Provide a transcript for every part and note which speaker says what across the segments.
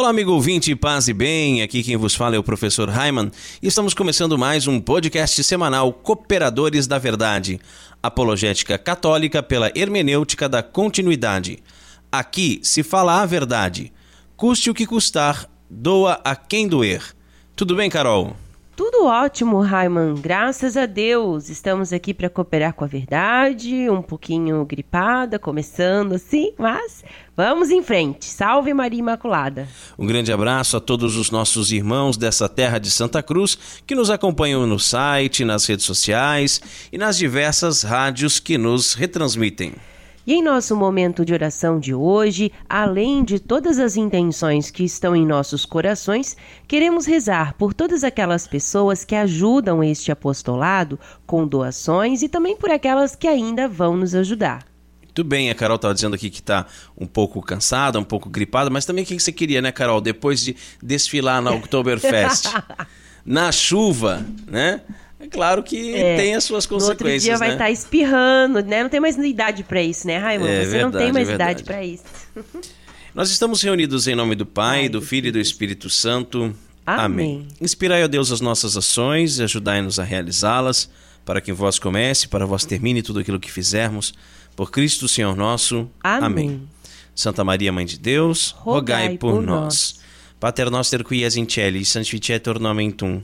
Speaker 1: Olá, amigo ouvinte, paz e bem. Aqui quem vos fala é o professor Raiman e estamos começando mais um podcast semanal Cooperadores da Verdade, apologética católica pela hermenêutica da continuidade. Aqui se fala a verdade, custe o que custar, doa a quem doer. Tudo bem, Carol?
Speaker 2: Tudo ótimo, Raiman. Graças a Deus. Estamos aqui para cooperar com a verdade, um pouquinho gripada, começando assim, mas vamos em frente. Salve Maria Imaculada.
Speaker 1: Um grande abraço a todos os nossos irmãos dessa terra de Santa Cruz que nos acompanham no site, nas redes sociais e nas diversas rádios que nos retransmitem.
Speaker 2: E em nosso momento de oração de hoje, além de todas as intenções que estão em nossos corações, queremos rezar por todas aquelas pessoas que ajudam este apostolado com doações e também por aquelas que ainda vão nos ajudar.
Speaker 1: Muito bem, a Carol estava dizendo aqui que está um pouco cansada, um pouco gripada, mas também o que você queria, né, Carol? Depois de desfilar na Oktoberfest, na chuva, né? É claro que é, tem as suas consequências. No outro
Speaker 2: dia
Speaker 1: né?
Speaker 2: vai estar tá espirrando, né? Não tem mais idade para isso, né, Raimundo? É, Você verdade, não tem mais é idade para isso.
Speaker 1: Nós estamos reunidos em nome do Pai, Ai, do Filho e do Espírito Santo. Amém. Amém. Inspirai, ó Deus, as nossas ações e ajudai-nos a realizá-las, para que em vós comece, para vós termine tudo aquilo que fizermos. Por Cristo, Senhor nosso. Amém. Amém. Santa Maria, Mãe de Deus, rogai, rogai por, por, nós. nós. Pater noster qui es in celi, sanctificetur nomen tum.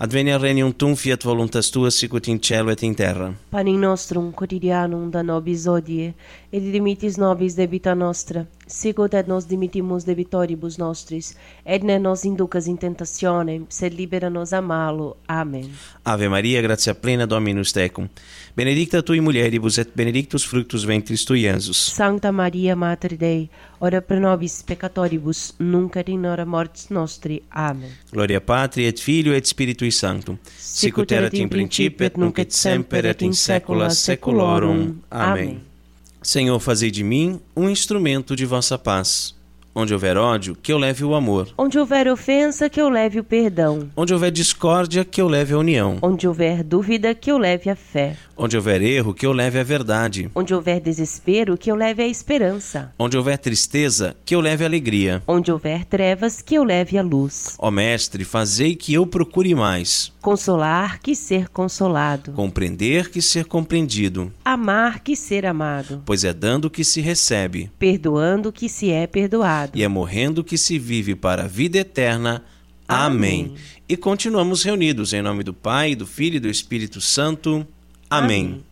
Speaker 1: Advenia regnum tum fiat voluntas tua sicut in cielo et in terra.
Speaker 2: Panem nostrum quotidianum da nobis odie, et dimitis nobis debita nostra, sicut et nos dimitimus debitoribus nostris, et ne nos inducas in tentationem, sed libera nos a malo. Amen.
Speaker 1: Ave Maria, gratia plena Dominus tecum, benedicta tui mulieribus et benedictus fructus ventris tui, Iesus.
Speaker 2: Sancta Maria, Mater Dei, ora pro nobis peccatoribus, nunc et in hora mortis nostri. Amen.
Speaker 1: Gloria Patri et Filio et Spiritui Sanctum, sicut erat in principio et nunc et semper et in saecula saeculorum. Amém. Amém. Senhor, fazei de mim um instrumento de vossa paz. Onde houver ódio, que eu leve o amor.
Speaker 2: Onde houver ofensa, que eu leve o perdão.
Speaker 1: Onde houver discórdia, que eu leve a união.
Speaker 2: Onde houver dúvida, que eu leve a fé.
Speaker 1: Onde houver erro, que eu leve a verdade.
Speaker 2: Onde houver desespero, que eu leve a esperança.
Speaker 1: Onde houver tristeza, que eu leve a alegria.
Speaker 2: Onde houver trevas, que eu leve a luz.
Speaker 1: Ó Mestre, fazei que eu procure mais.
Speaker 2: Consolar que ser consolado.
Speaker 1: Compreender que ser compreendido.
Speaker 2: Amar que ser amado.
Speaker 1: Pois é dando que se recebe.
Speaker 2: Perdoando que se é perdoado
Speaker 1: e é morrendo que se vive para a vida eterna. Amém. Amém. E continuamos reunidos em nome do Pai, do Filho e do Espírito Santo. Amém. Amém.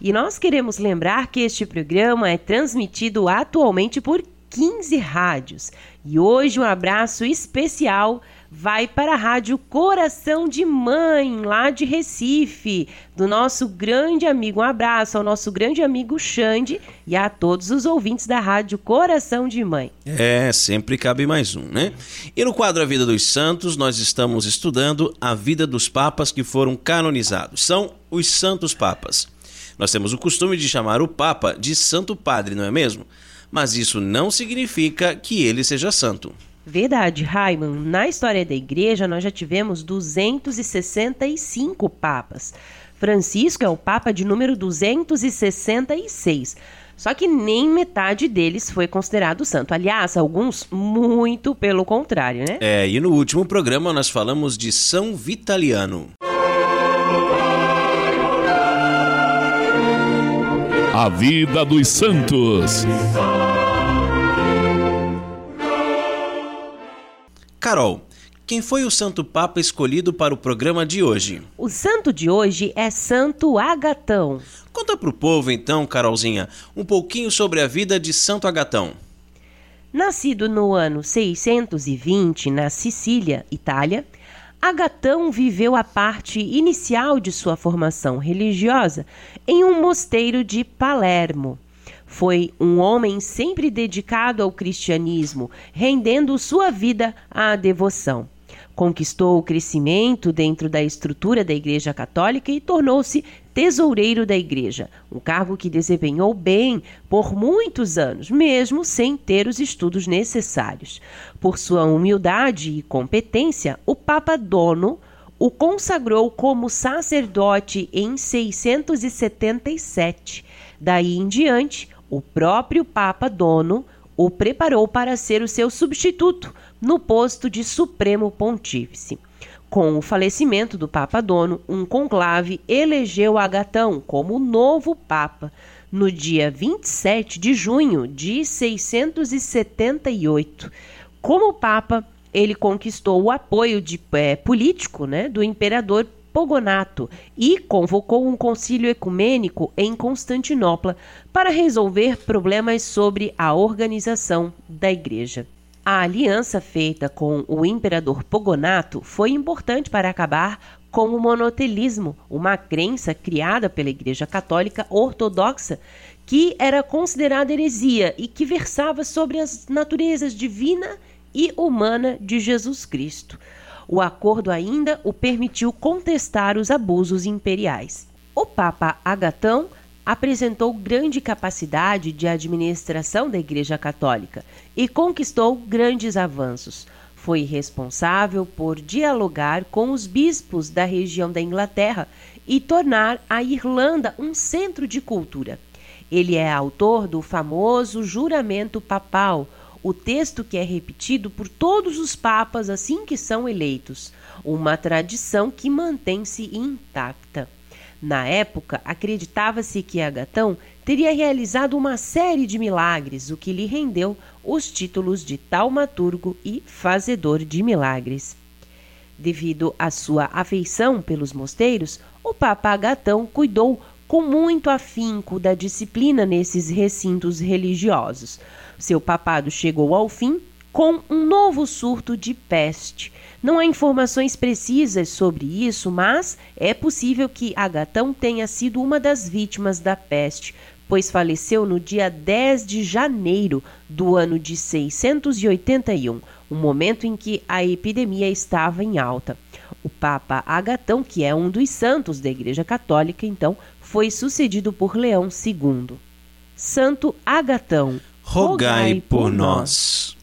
Speaker 2: E nós queremos lembrar que este programa é transmitido atualmente por 15 rádios. E hoje um abraço especial vai para a Rádio Coração de Mãe, lá de Recife, do nosso grande amigo. Um abraço ao nosso grande amigo Xande e a todos os ouvintes da Rádio Coração de Mãe.
Speaker 1: É, sempre cabe mais um, né? E no quadro A Vida dos Santos, nós estamos estudando a vida dos papas que foram canonizados. São os Santos Papas. Nós temos o costume de chamar o Papa de Santo Padre, não é mesmo? Mas isso não significa que ele seja santo.
Speaker 2: Verdade, Raiman. Na história da igreja, nós já tivemos 265 papas. Francisco é o papa de número 266. Só que nem metade deles foi considerado santo. Aliás, alguns muito pelo contrário, né?
Speaker 1: É, e no último programa nós falamos de São Vitaliano.
Speaker 3: A vida dos santos.
Speaker 1: Carol, quem foi o Santo Papa escolhido para o programa de hoje?
Speaker 2: O santo de hoje é Santo Agatão.
Speaker 1: Conta para o povo então, Carolzinha, um pouquinho sobre a vida de Santo Agatão.
Speaker 2: Nascido no ano 620 na Sicília, Itália, Agatão viveu a parte inicial de sua formação religiosa em um mosteiro de Palermo. Foi um homem sempre dedicado ao cristianismo, rendendo sua vida à devoção. Conquistou o crescimento dentro da estrutura da Igreja Católica e tornou-se tesoureiro da Igreja, um cargo que desempenhou bem por muitos anos, mesmo sem ter os estudos necessários. Por sua humildade e competência, o Papa Dono o consagrou como sacerdote em 677. Daí em diante, o próprio Papa Dono o preparou para ser o seu substituto no posto de Supremo Pontífice. Com o falecimento do Papa Dono, um conclave elegeu Agatão como novo Papa no dia 27 de junho de 678. Como Papa, ele conquistou o apoio de, é, político né, do imperador Pogonato e convocou um concílio ecumênico em Constantinopla para resolver problemas sobre a organização da igreja. A aliança feita com o imperador Pogonato foi importante para acabar com o monotelismo, uma crença criada pela Igreja Católica Ortodoxa que era considerada heresia e que versava sobre as naturezas divina e humana de Jesus Cristo. O acordo ainda o permitiu contestar os abusos imperiais. O Papa Agatão apresentou grande capacidade de administração da Igreja Católica e conquistou grandes avanços. Foi responsável por dialogar com os bispos da região da Inglaterra e tornar a Irlanda um centro de cultura. Ele é autor do famoso Juramento Papal, o texto que é repetido por todos os papas assim que são eleitos, uma tradição que mantém-se intacta. Na época, acreditava-se que Agatão teria realizado uma série de milagres, o que lhe rendeu os títulos de taumaturgo e fazedor de milagres. Devido à sua afeição pelos mosteiros, o Papa Agatão cuidou com muito afinco da disciplina nesses recintos religiosos. Seu papado chegou ao fim com um novo surto de peste. Não há informações precisas sobre isso, mas é possível que Agatão tenha sido uma das vítimas da peste, pois faleceu no dia 10 de janeiro do ano de 681, um momento em que a epidemia estava em alta. O Papa Agatão, que é um dos santos da Igreja Católica, então, foi sucedido por Leão II. Santo Agatão,
Speaker 1: rogai por nós.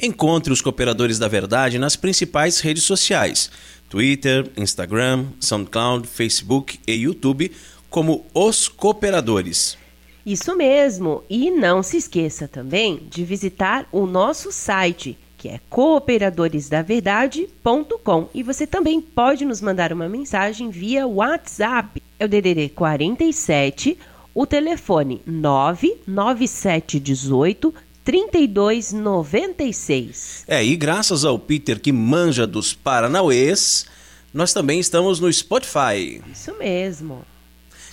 Speaker 1: Encontre os Cooperadores da Verdade nas principais redes sociais: Twitter, Instagram, SoundCloud, Facebook e YouTube, como Os Cooperadores.
Speaker 2: Isso mesmo! E não se esqueça também de visitar o nosso site, que é cooperadoresdaverdade.com. E você também pode nos mandar uma mensagem via WhatsApp. É o DDD 47 o telefone 99718 3296.
Speaker 1: É, e graças ao Peter que manja dos Paranauês, nós também estamos no Spotify.
Speaker 2: Isso mesmo.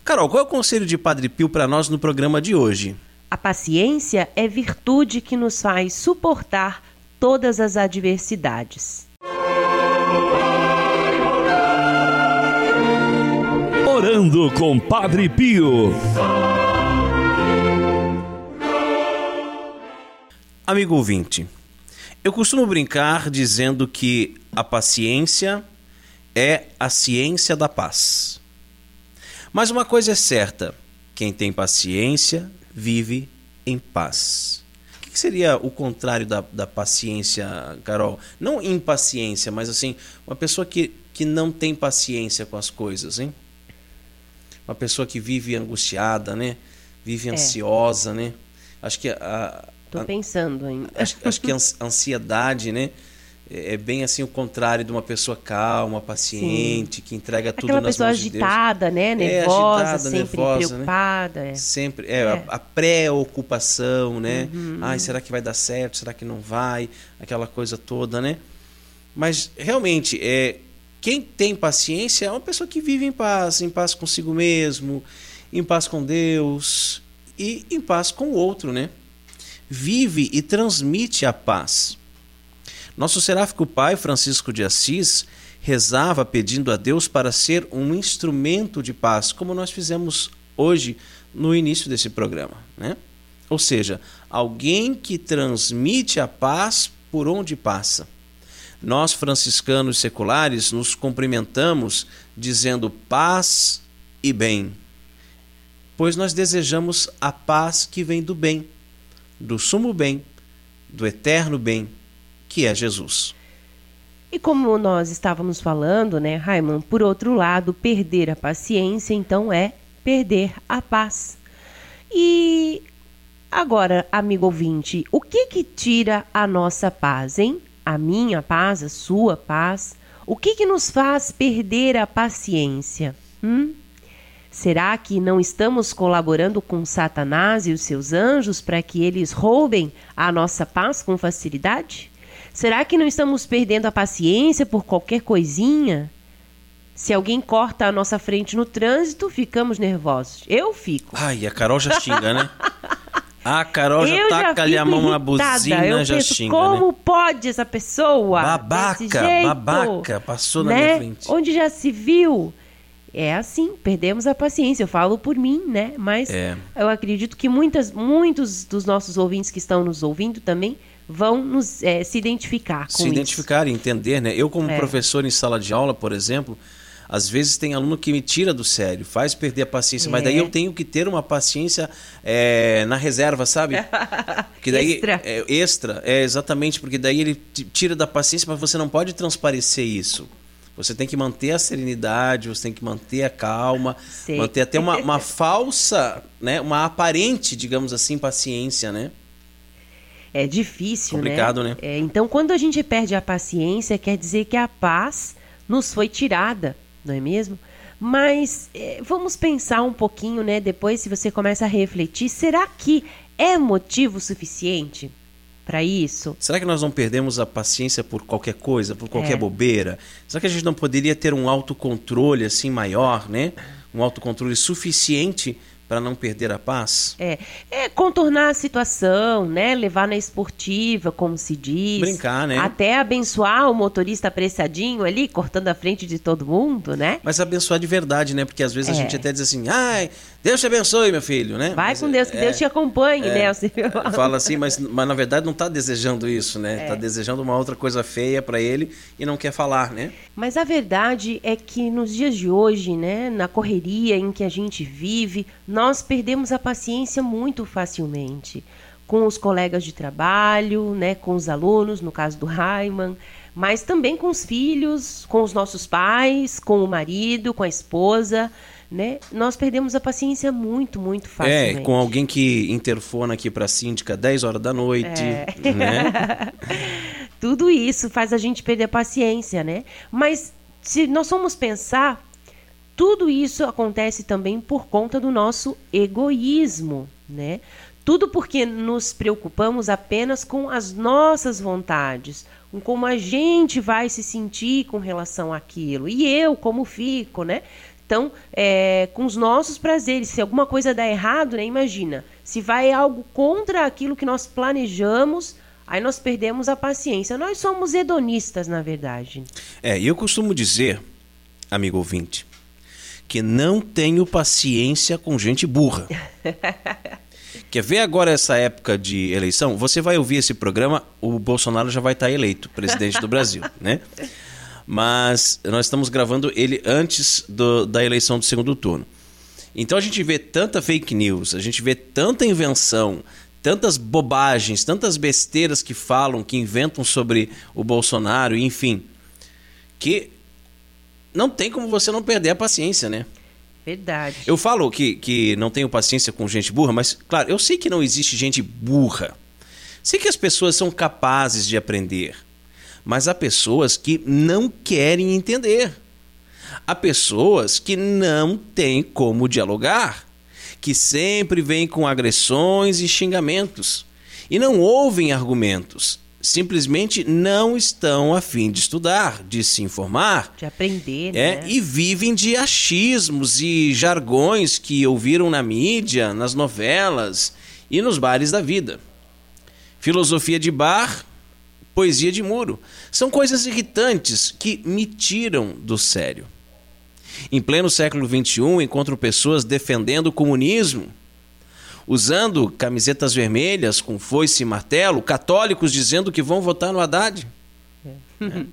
Speaker 1: Carol, qual é o conselho de Padre Pio para nós no programa de hoje?
Speaker 2: A paciência é virtude que nos faz suportar todas as adversidades.
Speaker 3: Com Padre Pio.
Speaker 1: Amigo ouvinte, eu costumo brincar dizendo que a paciência é a ciência da paz. Mas uma coisa é certa: quem tem paciência vive em paz. O que seria o contrário da, da paciência, Carol? Não impaciência, mas assim, uma pessoa que, que não tem paciência com as coisas, hein? Uma pessoa que vive angustiada, né? Vive é. ansiosa, né? Acho que a,
Speaker 2: Tô pensando em.
Speaker 1: Acho, acho que a ansiedade, né? É, é bem assim o contrário de uma pessoa calma, paciente, Sim. que entrega tudo
Speaker 2: Aquela
Speaker 1: nas
Speaker 2: mãos
Speaker 1: agitada,
Speaker 2: de Deus. né? Nervosa, é, agitada, sempre nervosa, né? preocupada.
Speaker 1: Né? É. Sempre, é, é. a, a preocupação, né? Uhum. Ai, será que vai dar certo? Será que não vai? Aquela coisa toda, né? Mas realmente, é, quem tem paciência é uma pessoa que vive em paz, em paz consigo mesmo, em paz com Deus e em paz com o outro, né? Vive e transmite a paz. Nosso seráfico pai, Francisco de Assis, rezava pedindo a Deus para ser um instrumento de paz, como nós fizemos hoje no início desse programa, né? Ou seja, alguém que transmite a paz por onde passa. Nós franciscanos seculares nos cumprimentamos dizendo paz e bem, pois nós desejamos a paz que vem do bem, do sumo bem, do eterno bem, que é Jesus.
Speaker 2: E como nós estávamos falando, né, Raiman, por outro lado, perder a paciência então é perder a paz. E agora, amigo ouvinte, o que que tira a nossa paz, hein? A minha paz, a sua paz? O que que nos faz perder a paciência? Hum? Será que não estamos colaborando com Satanás e os seus anjos para que eles roubem a nossa paz com facilidade? Será que não estamos perdendo a paciência por qualquer coisinha? Se alguém corta a nossa frente no trânsito, ficamos nervosos. Eu fico.
Speaker 1: Ai, a Carol já xinga, né? A Carol já eu taca ali a mão na buzina,
Speaker 2: eu
Speaker 1: já
Speaker 2: penso,
Speaker 1: xinga.
Speaker 2: Como
Speaker 1: né?
Speaker 2: pode essa pessoa?
Speaker 1: Babaca, babaca, passou
Speaker 2: né?
Speaker 1: na minha frente.
Speaker 2: Onde já se viu? É assim, perdemos a paciência. Eu falo por mim, né? Mas
Speaker 1: É.
Speaker 2: eu acredito que muitas, muitos dos nossos ouvintes que estão nos ouvindo também vão nos, é, se identificar com
Speaker 1: se
Speaker 2: isso.
Speaker 1: identificar e entender, né? Eu, como
Speaker 2: É.
Speaker 1: professor em sala de aula, por exemplo, às vezes tem aluno que me tira do sério, faz perder a paciência, mas
Speaker 2: É.
Speaker 1: daí eu tenho que ter uma paciência é, na reserva, sabe? Que daí
Speaker 2: Extra.
Speaker 1: É, extra, é exatamente, porque daí ele tira da paciência, mas você não pode transparecer isso. Você tem que manter a serenidade, você tem que manter a calma,
Speaker 2: Sei.
Speaker 1: manter até uma, uma falsa, né, uma aparente, digamos assim, paciência, né?
Speaker 2: É difícil,
Speaker 1: Complicado, né?
Speaker 2: É, então, quando a gente perde a paciência, quer dizer que a paz nos foi tirada, não é mesmo? Mas é, vamos pensar um pouquinho, né? Depois, se você começa a refletir, será que é motivo suficiente para isso?
Speaker 1: Será que nós não perdemos a paciência por qualquer coisa, por qualquer
Speaker 2: É.
Speaker 1: bobeira? Será que a gente não poderia ter um autocontrole assim maior, né? Um autocontrole suficiente para não perder a paz?
Speaker 2: É, é contornar a situação, né? Levar na esportiva, como se diz.
Speaker 1: Brincar, né?
Speaker 2: Até abençoar o motorista apressadinho ali, cortando a frente de todo mundo, né?
Speaker 1: Mas abençoar de verdade, né? Porque às vezes a
Speaker 2: É.
Speaker 1: gente até diz assim, ai, Deus te abençoe, meu filho, né?
Speaker 2: Vai
Speaker 1: Mas
Speaker 2: com Deus, que
Speaker 1: é-
Speaker 2: Deus te acompanhe,
Speaker 1: é,
Speaker 2: né? Você-
Speaker 1: Fala assim, mas, mas na verdade não está desejando isso, né?
Speaker 2: É.
Speaker 1: Está desejando uma outra coisa feia para ele e não quer falar, né?
Speaker 2: Mas a verdade é que nos dias de hoje, né, na correria em que a gente vive, nós perdemos a paciência muito facilmente. Com os colegas de trabalho, né, com os alunos, no caso do Raiman, mas também com os filhos, com os nossos pais, com o marido, com a esposa, né? Nós perdemos a paciência muito, muito facilmente.
Speaker 1: É, com alguém que interfona aqui para a síndica 10 horas da noite,
Speaker 2: É.
Speaker 1: né?
Speaker 2: Tudo isso faz a gente perder a paciência, né? Mas se nós formos pensar, tudo isso acontece também por conta do nosso egoísmo, né? Tudo porque nos preocupamos apenas com as nossas vontades, com como a gente vai se sentir com relação àquilo. E eu, como fico, né? Então, é, com os nossos prazeres, se alguma coisa dá errado, né? Imagina, se vai algo contra aquilo que nós planejamos, aí nós perdemos a paciência. Nós somos hedonistas, na verdade.
Speaker 1: É, e eu costumo dizer, amigo ouvinte, que não tenho paciência com gente burra. Quer ver agora essa época de eleição? Você vai ouvir esse programa, o Bolsonaro já vai estar eleito presidente do Brasil, né? Mas nós estamos gravando ele antes do- da eleição do segundo turno. Então a gente vê tanta fake news, a gente vê tanta invenção, tantas bobagens, tantas besteiras que falam, que inventam sobre o Bolsonaro, enfim, que não tem como você não perder a paciência, né?
Speaker 2: Verdade.
Speaker 1: Eu falo que, que não tenho paciência com gente burra, mas, claro, eu sei que não existe gente burra. Sei que as pessoas são capazes de aprender. Mas há pessoas que não querem entender. Há pessoas que não têm como dialogar, que sempre vêm com agressões e xingamentos e não ouvem argumentos. Simplesmente não estão a fim de estudar, de se informar
Speaker 2: De aprender,
Speaker 1: é,
Speaker 2: né?
Speaker 1: e vivem de achismos e jargões que ouviram na mídia, nas novelas e nos bares da vida. Filosofia de bar, poesia de muro. São coisas irritantes que me tiram do sério. Em pleno século XXI, encontro pessoas defendendo o comunismo, usando camisetas vermelhas com foice e martelo, católicos dizendo que vão votar no Haddad. Né?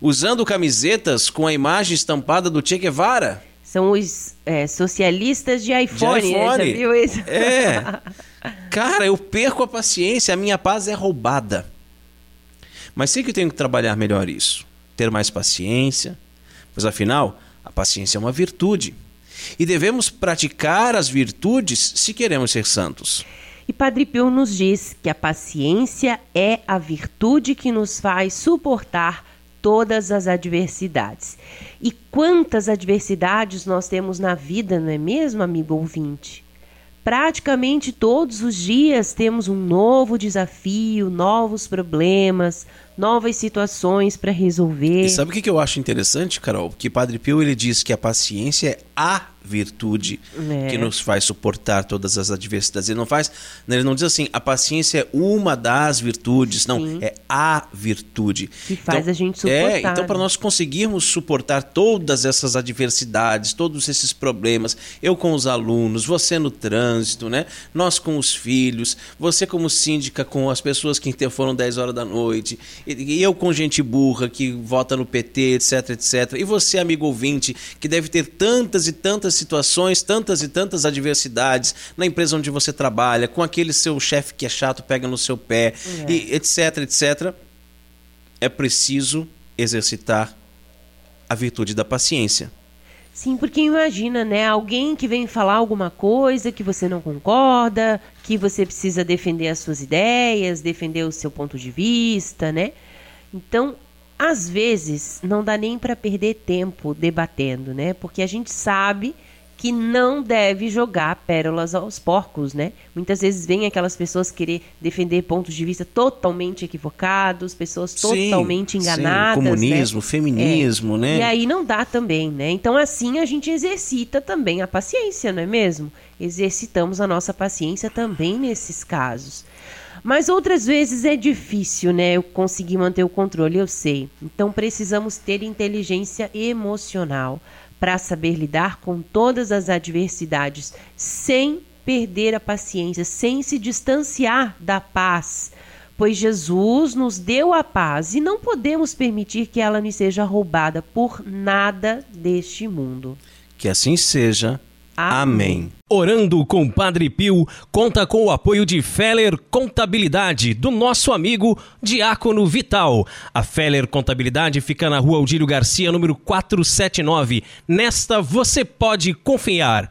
Speaker 1: Usando camisetas com a imagem estampada do Che Guevara.
Speaker 2: São os é, socialistas de iPhone, de iPhone. Né? Já viu isso?
Speaker 1: É. Cara, eu perco a paciência, a minha paz é roubada. Mas sei que eu tenho que trabalhar melhor isso. Ter mais paciência. Pois afinal, a paciência é uma virtude. E devemos praticar as virtudes se queremos ser santos.
Speaker 2: E Padre Pio nos diz que a paciência é a virtude que nos faz suportar todas as adversidades. E quantas adversidades nós temos na vida, não é mesmo, amigo ouvinte? Praticamente todos os dias temos um novo desafio, novos problemas, novas situações para resolver.
Speaker 1: E sabe o que eu acho interessante, Carol? Que Padre Pio ele diz que a paciência é a virtude é. que nos faz suportar todas as adversidades. Ele não faz, ele não diz assim, a paciência é uma das virtudes, não, Sim. é a virtude.
Speaker 2: Que faz então, a gente suportar.
Speaker 1: É, então para nós conseguirmos suportar todas essas adversidades, todos esses problemas, eu com os alunos, você no trânsito, né? Nós com os filhos, você como síndica com as pessoas que foram 10 horas da noite, e eu com gente burra que vota no PT, etc, etc. E você, amigo ouvinte, que deve ter tantas e tantas situações, tantas e tantas adversidades na empresa onde você trabalha, com aquele seu chefe que é chato, pega no seu pé, é. e etc, etc. É preciso exercitar a virtude da paciência.
Speaker 2: Sim, porque imagina, né? Alguém que vem falar alguma coisa que você não concorda, que você precisa defender as suas ideias, defender o seu ponto de vista, né? Então, às vezes não dá nem para perder tempo debatendo, né? Porque a gente sabe que não deve jogar pérolas aos porcos, né? Muitas vezes vem aquelas pessoas querer defender pontos de vista totalmente equivocados, pessoas totalmente sim, enganadas.
Speaker 1: Sim, comunismo,
Speaker 2: né?
Speaker 1: feminismo,
Speaker 2: é.
Speaker 1: né?
Speaker 2: E aí não dá também, né? Então assim a gente exercita também a paciência, não é mesmo? Exercitamos a nossa paciência também nesses casos. Mas outras vezes é difícil, né? Eu conseguir manter o controle, eu sei. Então precisamos ter inteligência emocional para saber lidar com todas as adversidades sem perder a paciência, sem se distanciar da paz. Pois Jesus nos deu a paz e não podemos permitir que ela nos seja roubada por nada deste mundo.
Speaker 1: Que assim seja. Amém.
Speaker 3: Orando com Padre Pio conta com o apoio de Feller Contabilidade, do nosso amigo Diácono Vital. A Feller Contabilidade fica na rua Aldílio Garcia, número 479. Nesta você pode confiar.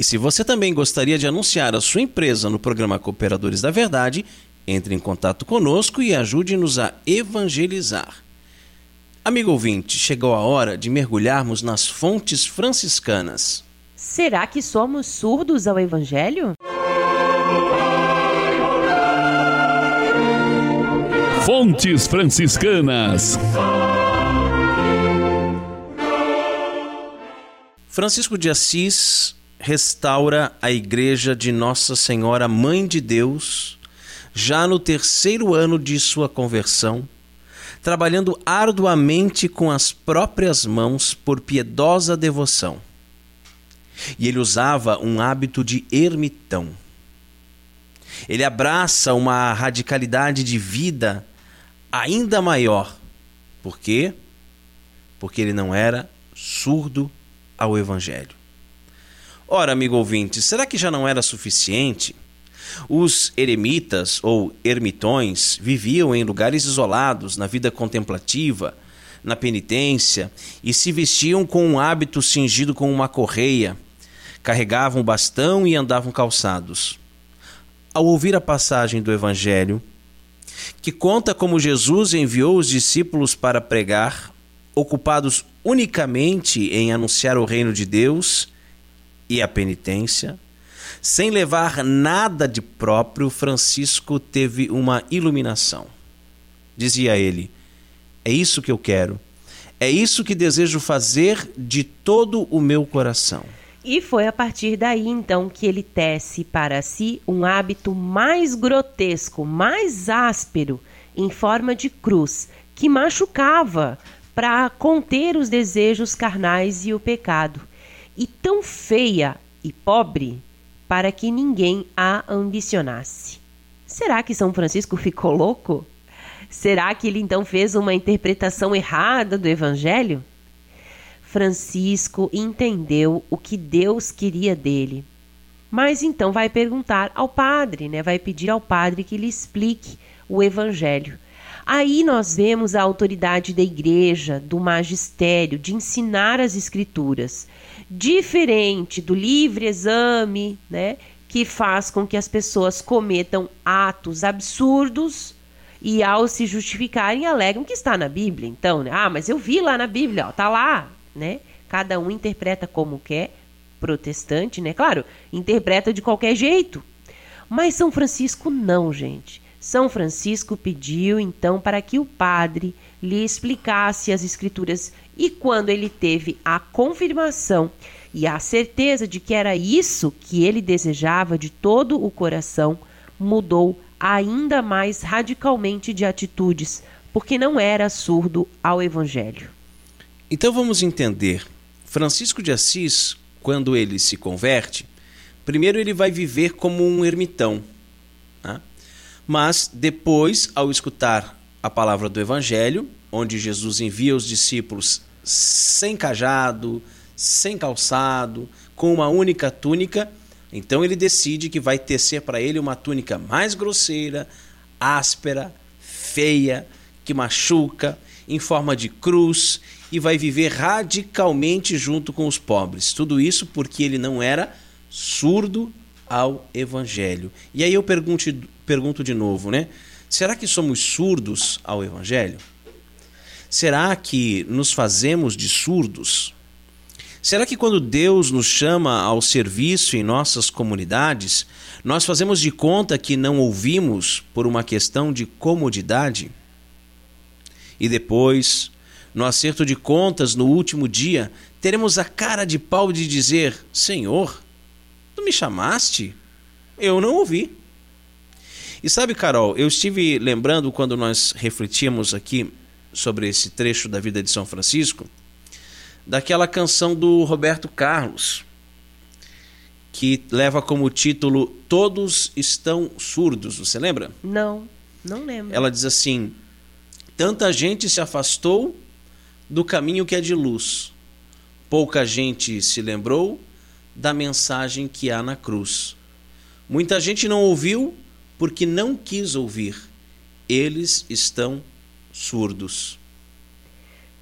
Speaker 1: E se você também gostaria de anunciar a sua empresa no programa Cooperadores da Verdade, entre em contato conosco e ajude-nos a evangelizar. Amigo ouvinte, chegou a hora de mergulharmos nas fontes franciscanas.
Speaker 2: Será que somos surdos ao Evangelho?
Speaker 3: Fontes Franciscanas.
Speaker 1: Francisco de Assis restaura a igreja de Nossa Senhora Mãe de Deus já no terceiro ano de sua conversão, trabalhando arduamente com as próprias mãos por piedosa devoção e ele usava um hábito de ermitão. Ele abraça uma radicalidade de vida ainda maior. Por quê? Porque ele não era surdo ao Evangelho. Ora, amigo ouvinte, será que já não era suficiente? Os eremitas ou ermitões viviam em lugares isolados, na vida contemplativa, na penitência, e se vestiam com um hábito cingido com uma correia carregavam bastão e andavam calçados. Ao ouvir a passagem do Evangelho, que conta como Jesus enviou os discípulos para pregar, ocupados unicamente em anunciar o reino de Deus e a penitência, sem levar nada de próprio, Francisco teve uma iluminação. Dizia ele: É isso que eu quero. É isso que desejo fazer de todo o meu coração.
Speaker 2: E foi a partir daí então que ele tece para si um hábito mais grotesco, mais áspero, em forma de cruz, que machucava para conter os desejos carnais e o pecado, e tão feia e pobre para que ninguém a ambicionasse. Será que São Francisco ficou louco? Será que ele então fez uma interpretação errada do Evangelho? Francisco entendeu o que Deus queria dele. Mas então vai perguntar ao padre, né? Vai pedir ao padre que lhe explique o evangelho. Aí nós vemos a autoridade da igreja, do magistério, de ensinar as escrituras, diferente do livre exame, né, que faz com que as pessoas cometam atos absurdos e ao se justificarem alegam que está na Bíblia. Então, né? ah, mas eu vi lá na Bíblia, ó, tá lá, né? Cada um interpreta como quer, protestante, né? Claro, interpreta de qualquer jeito. Mas São Francisco não, gente. São Francisco pediu então para que o padre lhe explicasse as escrituras e quando ele teve a confirmação e a certeza de que era isso que ele desejava de todo o coração, mudou ainda mais radicalmente de atitudes, porque não era surdo ao Evangelho.
Speaker 1: Então vamos entender. Francisco de Assis, quando ele se converte, primeiro ele vai viver como um ermitão. Mas depois, ao escutar a palavra do Evangelho, onde Jesus envia os discípulos sem cajado, sem calçado, com uma única túnica, então ele decide que vai tecer para ele uma túnica mais grosseira, áspera, feia, que machuca, em forma de cruz e vai viver radicalmente junto com os pobres. Tudo isso porque ele não era surdo ao evangelho. E aí eu pergunto, pergunto de novo, né? Será que somos surdos ao evangelho? Será que nos fazemos de surdos? Será que quando Deus nos chama ao serviço em nossas comunidades, nós fazemos de conta que não ouvimos por uma questão de comodidade? E depois, no acerto de contas no último dia, teremos a cara de pau de dizer: Senhor, tu me chamaste? Eu não ouvi. E sabe, Carol, eu estive lembrando quando nós refletíamos aqui sobre esse trecho da vida de São Francisco daquela canção do Roberto Carlos, que leva como título Todos Estão Surdos. Você lembra?
Speaker 2: Não, não lembro.
Speaker 1: Ela diz assim: Tanta gente se afastou do caminho que é de luz, pouca gente se lembrou da mensagem que há na cruz. Muita gente não ouviu porque não quis ouvir. Eles estão surdos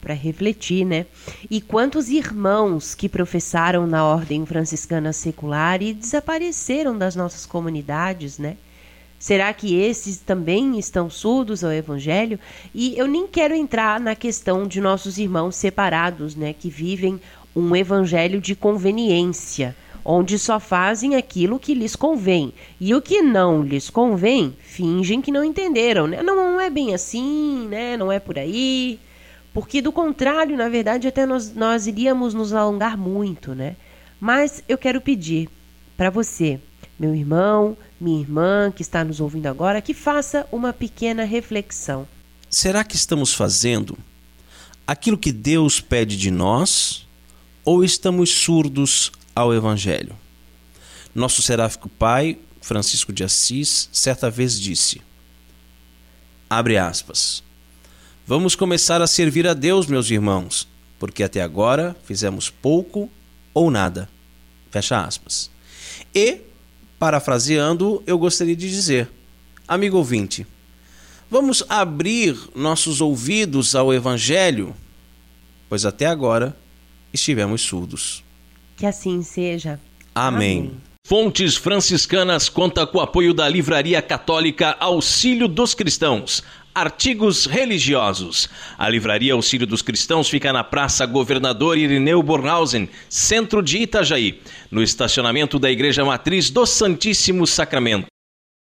Speaker 2: para refletir, né? E quantos irmãos que professaram na ordem franciscana secular e desapareceram das nossas comunidades, né? Será que esses também estão surdos ao evangelho? E eu nem quero entrar na questão de nossos irmãos separados, né, que vivem um evangelho de conveniência, onde só fazem aquilo que lhes convém. E o que não lhes convém, fingem que não entenderam, né? Não, não é bem assim, né? Não é por aí. Porque do contrário, na verdade, até nós, nós iríamos nos alongar muito, né? Mas eu quero pedir para você, meu irmão, minha irmã que está nos ouvindo agora, que faça uma pequena reflexão.
Speaker 1: Será que estamos fazendo aquilo que Deus pede de nós ou estamos surdos ao Evangelho? Nosso seráfico pai, Francisco de Assis, certa vez disse: abre aspas. Vamos começar a servir a Deus, meus irmãos, porque até agora fizemos pouco ou nada. Fecha aspas. E, parafraseando, eu gostaria de dizer, amigo ouvinte, vamos abrir nossos ouvidos ao Evangelho, pois até agora estivemos surdos.
Speaker 2: Que assim seja.
Speaker 1: Amém. Amém.
Speaker 3: Fontes Franciscanas conta com o apoio da Livraria Católica Auxílio dos Cristãos Artigos religiosos. A Livraria Auxílio dos Cristãos fica na Praça Governador Irineu Bornhausen, centro de Itajaí, no estacionamento da Igreja Matriz do Santíssimo Sacramento.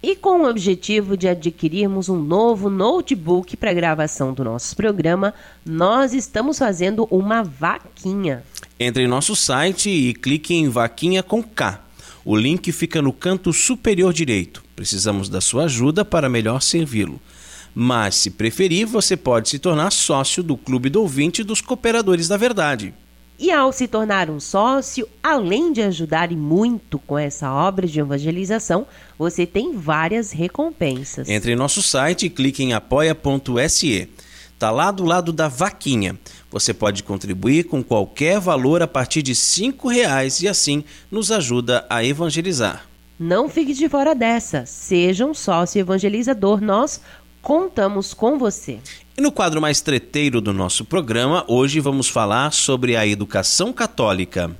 Speaker 2: E com o objetivo de adquirirmos um novo notebook para gravação do nosso programa, nós estamos fazendo uma vaquinha.
Speaker 1: Entre em nosso site e clique em Vaquinha com K. O link fica no canto superior direito. Precisamos da sua ajuda para melhor servi-lo. Mas, se preferir, você pode se tornar sócio do Clube do Ouvinte dos Cooperadores da Verdade.
Speaker 2: E ao se tornar um sócio, além de ajudar e muito com essa obra de evangelização, você tem várias recompensas.
Speaker 1: Entre em nosso site e clique em apoia.se. Está lá do lado da vaquinha. Você pode contribuir com qualquer valor a partir de R$ reais e assim nos ajuda a evangelizar.
Speaker 2: Não fique de fora dessa. Seja um sócio evangelizador. Nós contamos com você.
Speaker 1: E no quadro mais treteiro do nosso programa, hoje vamos falar sobre a educação católica.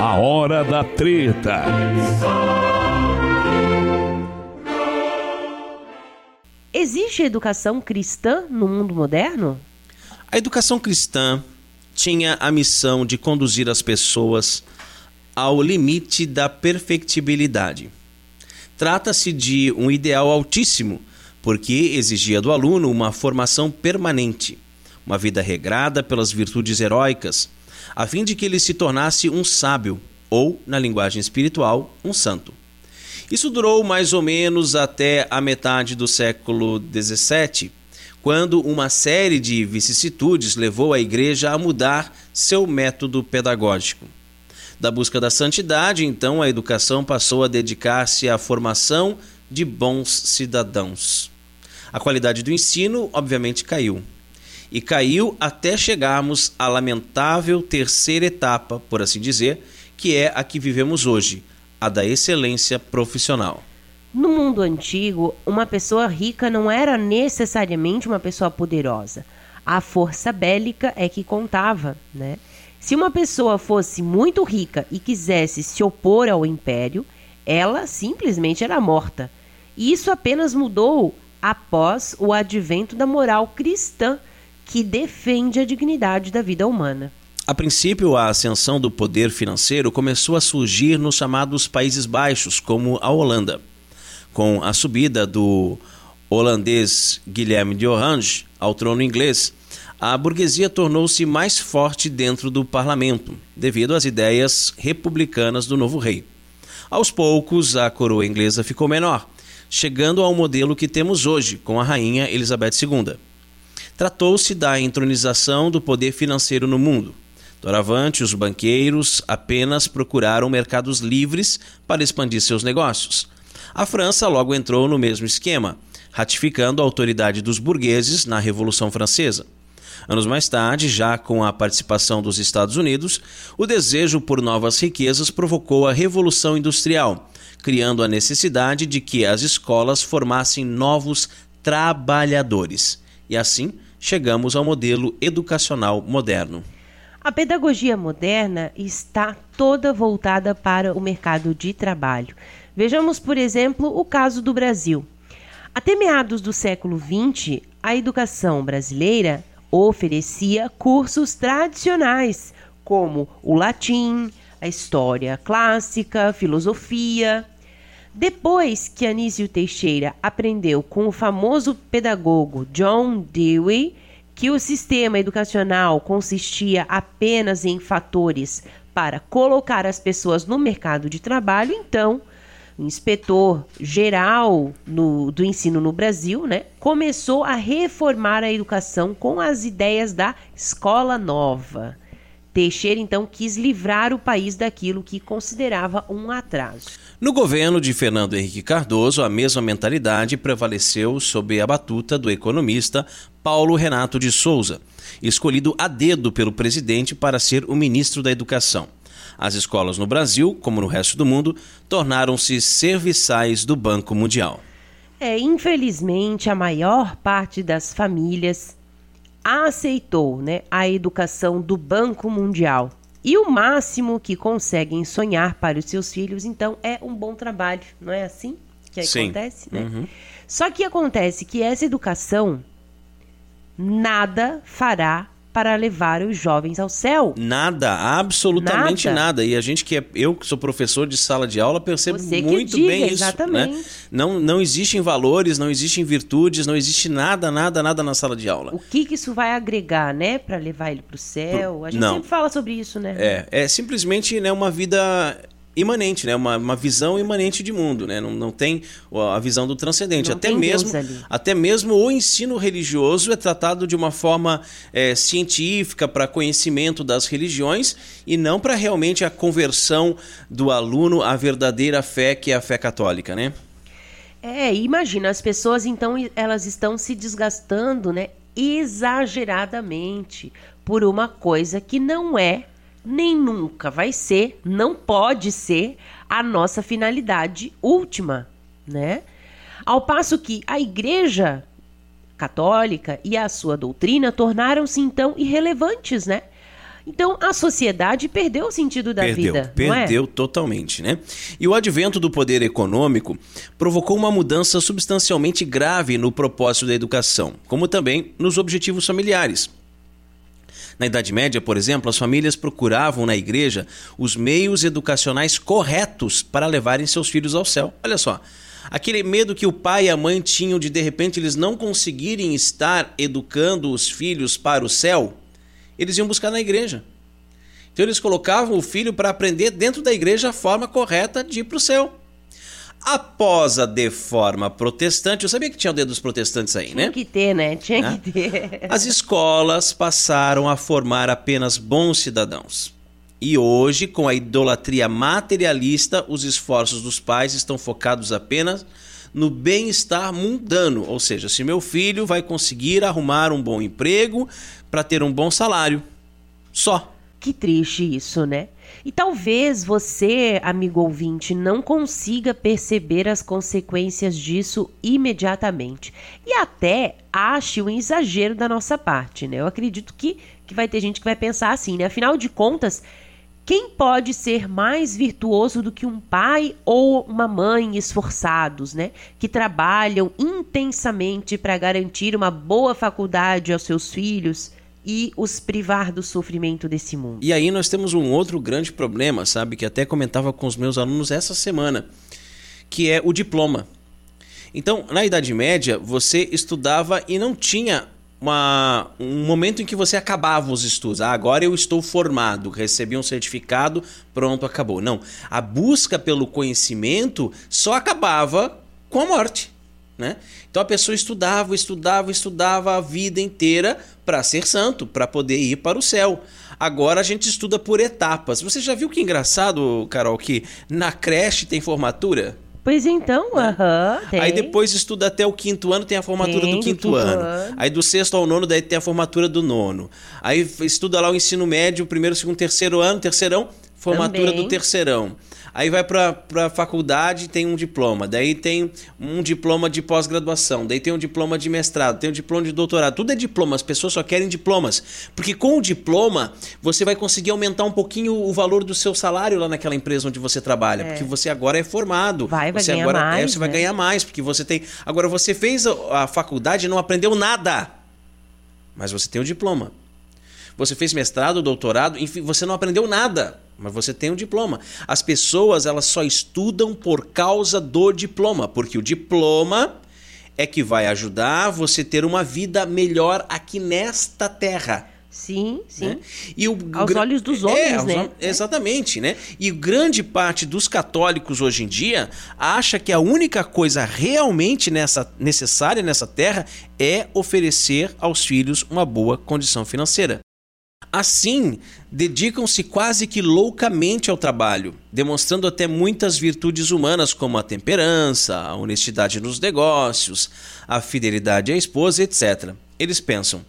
Speaker 3: A hora da treta.
Speaker 2: Existe educação cristã no mundo moderno?
Speaker 1: A educação cristã tinha a missão de conduzir as pessoas ao limite da perfectibilidade. Trata-se de um ideal altíssimo, porque exigia do aluno uma formação permanente, uma vida regrada pelas virtudes heróicas, a fim de que ele se tornasse um sábio, ou, na linguagem espiritual, um santo. Isso durou mais ou menos até a metade do século XVII, quando uma série de vicissitudes levou a Igreja a mudar seu método pedagógico. Da busca da santidade, então, a educação passou a dedicar-se à formação de bons cidadãos. A qualidade do ensino, obviamente, caiu. E caiu até chegarmos à lamentável terceira etapa, por assim dizer, que é a que vivemos hoje, a da excelência profissional.
Speaker 2: No mundo antigo, uma pessoa rica não era necessariamente uma pessoa poderosa. A força bélica é que contava, né? Se uma pessoa fosse muito rica e quisesse se opor ao império, ela simplesmente era morta. E isso apenas mudou após o advento da moral cristã, que defende a dignidade da vida humana.
Speaker 1: A princípio, a ascensão do poder financeiro começou a surgir nos chamados Países Baixos, como a Holanda. Com a subida do holandês Guilherme de Orange ao trono inglês, a burguesia tornou-se mais forte dentro do parlamento, devido às ideias republicanas do novo rei. Aos poucos, a coroa inglesa ficou menor, chegando ao modelo que temos hoje, com a rainha Elizabeth II. Tratou-se da entronização do poder financeiro no mundo. Doravante, os banqueiros apenas procuraram mercados livres para expandir seus negócios. A França logo entrou no mesmo esquema, ratificando a autoridade dos burgueses na Revolução Francesa. Anos mais tarde, já com a participação dos Estados Unidos, o desejo por novas riquezas provocou a Revolução Industrial, criando a necessidade de que as escolas formassem novos trabalhadores. E assim chegamos ao modelo educacional moderno.
Speaker 2: A pedagogia moderna está toda voltada para o mercado de trabalho. Vejamos, por exemplo, o caso do Brasil. Até meados do século XX, a educação brasileira oferecia cursos tradicionais, como o latim, a história clássica, filosofia. Depois que Anísio Teixeira aprendeu com o famoso pedagogo John Dewey que o sistema educacional consistia apenas em fatores para colocar as pessoas no mercado de trabalho, então inspetor geral no, do ensino no Brasil, né, começou a reformar a educação com as ideias da escola nova. Teixeira então quis livrar o país daquilo que considerava um atraso.
Speaker 1: No governo de Fernando Henrique Cardoso, a mesma mentalidade prevaleceu sob a batuta do economista Paulo Renato de Souza, escolhido a dedo pelo presidente para ser o ministro da Educação. As escolas no Brasil, como no resto do mundo, tornaram-se serviçais do Banco Mundial.
Speaker 2: É, infelizmente, a maior parte das famílias aceitou né, a educação do Banco Mundial. E o máximo que conseguem sonhar para os seus filhos, então, é um bom trabalho. Não é assim que Sim. acontece? Né? Uhum. Só que acontece que essa educação nada fará para levar os jovens ao céu.
Speaker 1: Nada, absolutamente nada. nada. E a gente que é eu que sou professor de sala de aula percebo muito diga, bem isso. Exatamente. Né? Não, não existem valores, não existem virtudes, não existe nada, nada, nada na sala de aula.
Speaker 2: O que, que isso vai agregar, né, para levar ele para o céu? A gente não. sempre fala sobre isso, né?
Speaker 1: É, é simplesmente né, uma vida imanente, né? Uma, uma visão imanente de mundo, né? Não, não tem a visão do transcendente. Não até mesmo, até mesmo o ensino religioso é tratado de uma forma é, científica para conhecimento das religiões e não para realmente a conversão do aluno à verdadeira fé que é a fé católica, né?
Speaker 2: É, imagina, as pessoas então elas estão se desgastando, né, exageradamente por uma coisa que não é nem nunca vai ser, não pode ser a nossa finalidade última, né? Ao passo que a Igreja Católica e a sua doutrina tornaram-se então irrelevantes, né? Então a sociedade perdeu o sentido da
Speaker 1: perdeu,
Speaker 2: vida.
Speaker 1: Perdeu é? totalmente, né? E o advento do poder econômico provocou uma mudança substancialmente grave no propósito da educação, como também nos objetivos familiares. Na Idade Média, por exemplo, as famílias procuravam na igreja os meios educacionais corretos para levarem seus filhos ao céu. Olha só. Aquele medo que o pai e a mãe tinham de de repente eles não conseguirem estar educando os filhos para o céu, eles iam buscar na igreja. Então eles colocavam o filho para aprender dentro da igreja a forma correta de ir para o céu. Após a deforma protestante, eu sabia que tinha o dedo dos protestantes aí, né?
Speaker 2: Tinha que ter, né? Tinha né? que ter.
Speaker 1: As escolas passaram a formar apenas bons cidadãos. E hoje, com a idolatria materialista, os esforços dos pais estão focados apenas no bem-estar mundano, ou seja, se meu filho vai conseguir arrumar um bom emprego para ter um bom salário. Só.
Speaker 2: Que triste isso, né? E talvez você, amigo ouvinte, não consiga perceber as consequências disso imediatamente. E até ache um exagero da nossa parte, né? Eu acredito que, que vai ter gente que vai pensar assim, né? Afinal de contas, quem pode ser mais virtuoso do que um pai ou uma mãe esforçados, né? Que trabalham intensamente para garantir uma boa faculdade aos seus filhos e os privar do sofrimento desse mundo.
Speaker 1: E aí nós temos um outro grande problema, sabe, que até comentava com os meus alunos essa semana, que é o diploma. Então, na Idade Média, você estudava e não tinha uma, um momento em que você acabava os estudos. Ah, agora eu estou formado, recebi um certificado, pronto, acabou. Não. A busca pelo conhecimento só acabava com a morte. Né? Então a pessoa estudava, estudava, estudava a vida inteira para ser santo, para poder ir para o céu. Agora a gente estuda por etapas. Você já viu que engraçado, Carol, que na creche tem formatura?
Speaker 2: Pois então, aham. Uh -huh,
Speaker 1: Aí depois estuda até o quinto ano, tem a formatura tem, do quinto, quinto ano. ano. Aí do sexto ao nono, daí tem a formatura do nono. Aí estuda lá o ensino médio, primeiro, segundo, terceiro ano, terceirão, formatura Também. do terceirão. Aí vai para a faculdade, tem um diploma. Daí tem um diploma de pós-graduação. Daí tem um diploma de mestrado, tem um diploma de doutorado. Tudo é diploma, as pessoas só querem diplomas. Porque com o diploma, você vai conseguir aumentar um pouquinho o valor do seu salário lá naquela empresa onde você trabalha. É. Porque você agora é formado.
Speaker 2: Vai,
Speaker 1: vai
Speaker 2: você
Speaker 1: ganhar agora,
Speaker 2: mais.
Speaker 1: É, você né? vai ganhar mais, porque você tem. Agora, você fez a, a faculdade e não aprendeu nada. Mas você tem o diploma. Você fez mestrado, doutorado, enfim, você não aprendeu nada mas você tem um diploma. As pessoas elas só estudam por causa do diploma, porque o diploma é que vai ajudar você ter uma vida melhor aqui nesta terra.
Speaker 2: Sim, sim. Né?
Speaker 1: E o
Speaker 2: aos olhos dos homens, é, né?
Speaker 1: Exatamente, né? E grande parte dos católicos hoje em dia acha que a única coisa realmente nessa, necessária nessa terra é oferecer aos filhos uma boa condição financeira. Assim, dedicam-se quase que loucamente ao trabalho, demonstrando até muitas virtudes humanas como a temperança, a honestidade nos negócios, a fidelidade à esposa, etc. Eles pensam: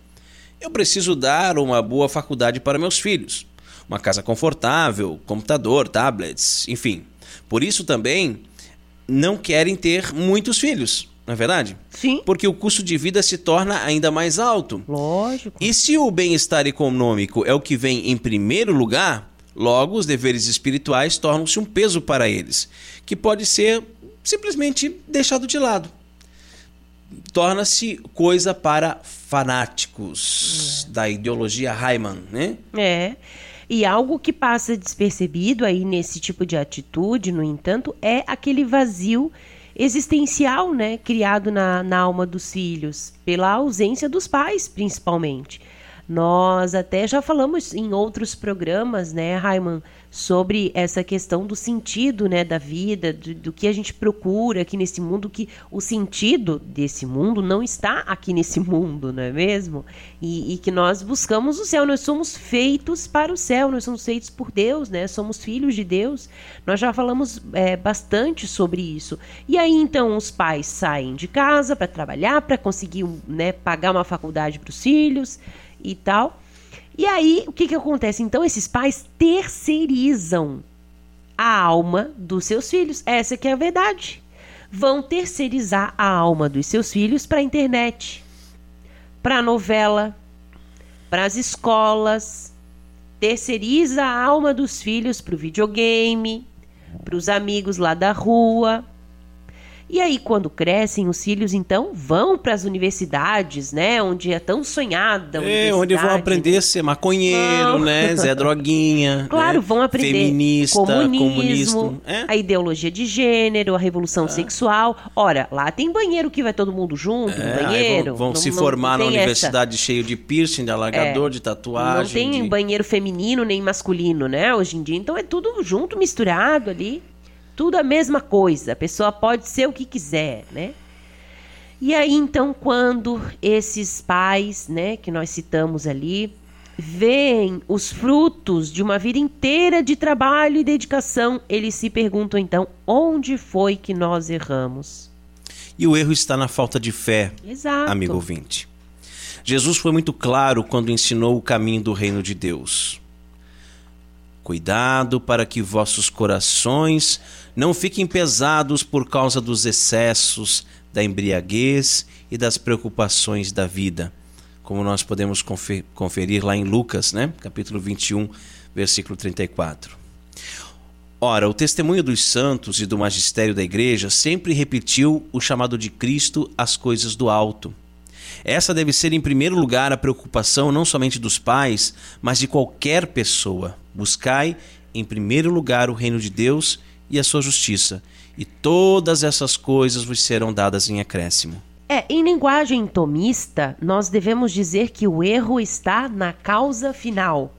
Speaker 1: eu preciso dar uma boa faculdade para meus filhos, uma casa confortável, computador, tablets, enfim. Por isso também não querem ter muitos filhos Não é verdade?
Speaker 2: Sim.
Speaker 1: Porque o custo de vida se torna ainda mais alto.
Speaker 2: Lógico.
Speaker 1: E se o bem-estar econômico é o que vem em primeiro lugar, logo os deveres espirituais tornam-se um peso para eles, que pode ser simplesmente deixado de lado. Torna-se coisa para fanáticos é. da ideologia Raiman, né?
Speaker 2: É. E algo que passa despercebido aí nesse tipo de atitude, no entanto, é aquele vazio existencial, né, criado na, na alma dos filhos, pela ausência dos pais, principalmente. Nós até já falamos em outros programas, né, Raiman, sobre essa questão do sentido, né, da vida, do, do, que a gente procura aqui nesse mundo, que o sentido desse mundo não está aqui nesse mundo, não é mesmo? E, e que nós buscamos o céu, nós somos feitos para o céu, nós somos feitos por Deus, né? Somos filhos de Deus. Nós já falamos é, bastante sobre isso. E aí então os pais saem de casa para trabalhar, para conseguir, né, pagar uma faculdade para os filhos e tal. E aí, o que, que acontece? Então, esses pais terceirizam a alma dos seus filhos. Essa que é a verdade. Vão terceirizar a alma dos seus filhos para a internet, para a novela, para as escolas. Terceiriza a alma dos filhos para o videogame, para os amigos lá da rua, e aí, quando crescem, os filhos então vão para as universidades, né? Onde é tão sonhada.
Speaker 1: É, onde vão aprender a ser maconheiro, vão. né? Zé Droguinha.
Speaker 2: Claro,
Speaker 1: né?
Speaker 2: vão aprender
Speaker 1: Feminista,
Speaker 2: comunismo, é? a ideologia de gênero, a revolução é. sexual. Ora, lá tem banheiro que vai todo mundo junto, é, banheiro.
Speaker 1: Vão, vão não, se formar não na universidade essa. cheio de piercing, de alargador, é. de tatuagem.
Speaker 2: Não tem
Speaker 1: de...
Speaker 2: banheiro feminino nem masculino, né? Hoje em dia. Então é tudo junto, misturado ali. Tudo a mesma coisa. A pessoa pode ser o que quiser, né? E aí então quando esses pais, né, que nós citamos ali, veem os frutos de uma vida inteira de trabalho e dedicação, eles se perguntam então: onde foi que nós erramos?
Speaker 1: E o erro está na falta de fé,
Speaker 2: Exato.
Speaker 1: amigo ouvinte. Jesus foi muito claro quando ensinou o caminho do reino de Deus. Cuidado para que vossos corações não fiquem pesados por causa dos excessos, da embriaguez e das preocupações da vida, como nós podemos conferir lá em Lucas, né? capítulo 21, versículo 34. Ora, o testemunho dos santos e do magistério da igreja sempre repetiu o chamado de Cristo às coisas do alto. Essa deve ser, em primeiro lugar, a preocupação não somente dos pais, mas de qualquer pessoa. Buscai, em primeiro lugar, o reino de Deus e a sua justiça, e todas essas coisas vos serão dadas em acréscimo.
Speaker 2: É, em linguagem tomista, nós devemos dizer que o erro está na causa final.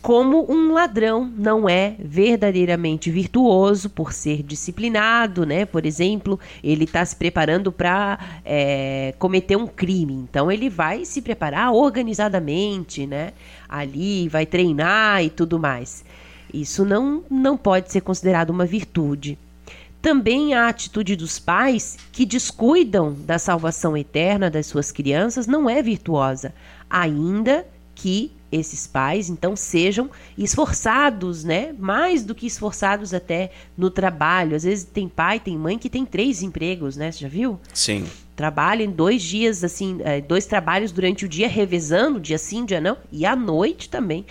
Speaker 2: Como um ladrão não é verdadeiramente virtuoso por ser disciplinado, né? Por exemplo, ele está se preparando para é, cometer um crime, então ele vai se preparar organizadamente, né? Ali vai treinar e tudo mais. Isso não, não pode ser considerado uma virtude. Também a atitude dos pais que descuidam da salvação eterna das suas crianças não é virtuosa, ainda que esses pais então sejam esforçados, né? Mais do que esforçados até no trabalho. Às vezes tem pai, tem mãe que tem três empregos, né? Você já viu?
Speaker 1: Sim.
Speaker 2: Trabalham dois dias, assim, é, dois trabalhos durante o dia, revezando, dia sim, dia não, e à noite também.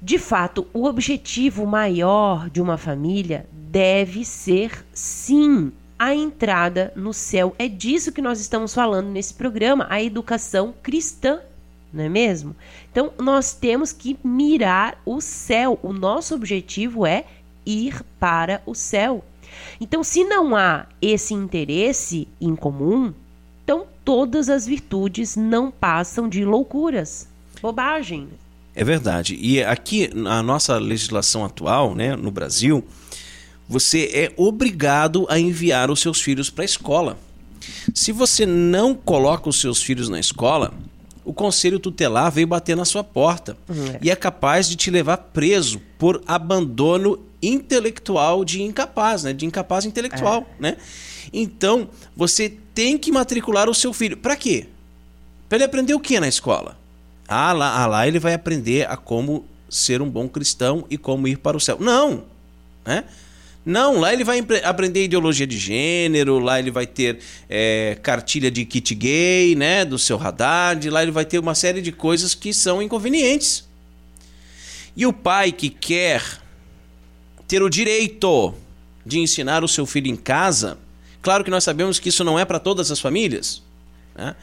Speaker 2: De fato, o objetivo maior de uma família deve ser, sim, a entrada no céu. É disso que nós estamos falando nesse programa, a educação cristã, não é mesmo? Então, nós temos que mirar o céu. O nosso objetivo é ir para o céu. Então, se não há esse interesse em comum, então todas as virtudes não passam de loucuras, bobagem.
Speaker 1: É verdade. E aqui, na nossa legislação atual, né, no Brasil, você é obrigado a enviar os seus filhos para a escola. Se você não coloca os seus filhos na escola, o conselho tutelar veio bater na sua porta uhum. e é capaz de te levar preso por abandono intelectual de incapaz, né? De incapaz intelectual, é. né? Então, você tem que matricular o seu filho. Para quê? Para ele aprender o que na escola? Ah lá, ah, lá ele vai aprender a como ser um bom cristão e como ir para o céu. Não! Né? Não, lá ele vai aprender ideologia de gênero, lá ele vai ter é, cartilha de kit gay, né, do seu Haddad, lá ele vai ter uma série de coisas que são inconvenientes. E o pai que quer ter o direito de ensinar o seu filho em casa, claro que nós sabemos que isso não é para todas as famílias, né?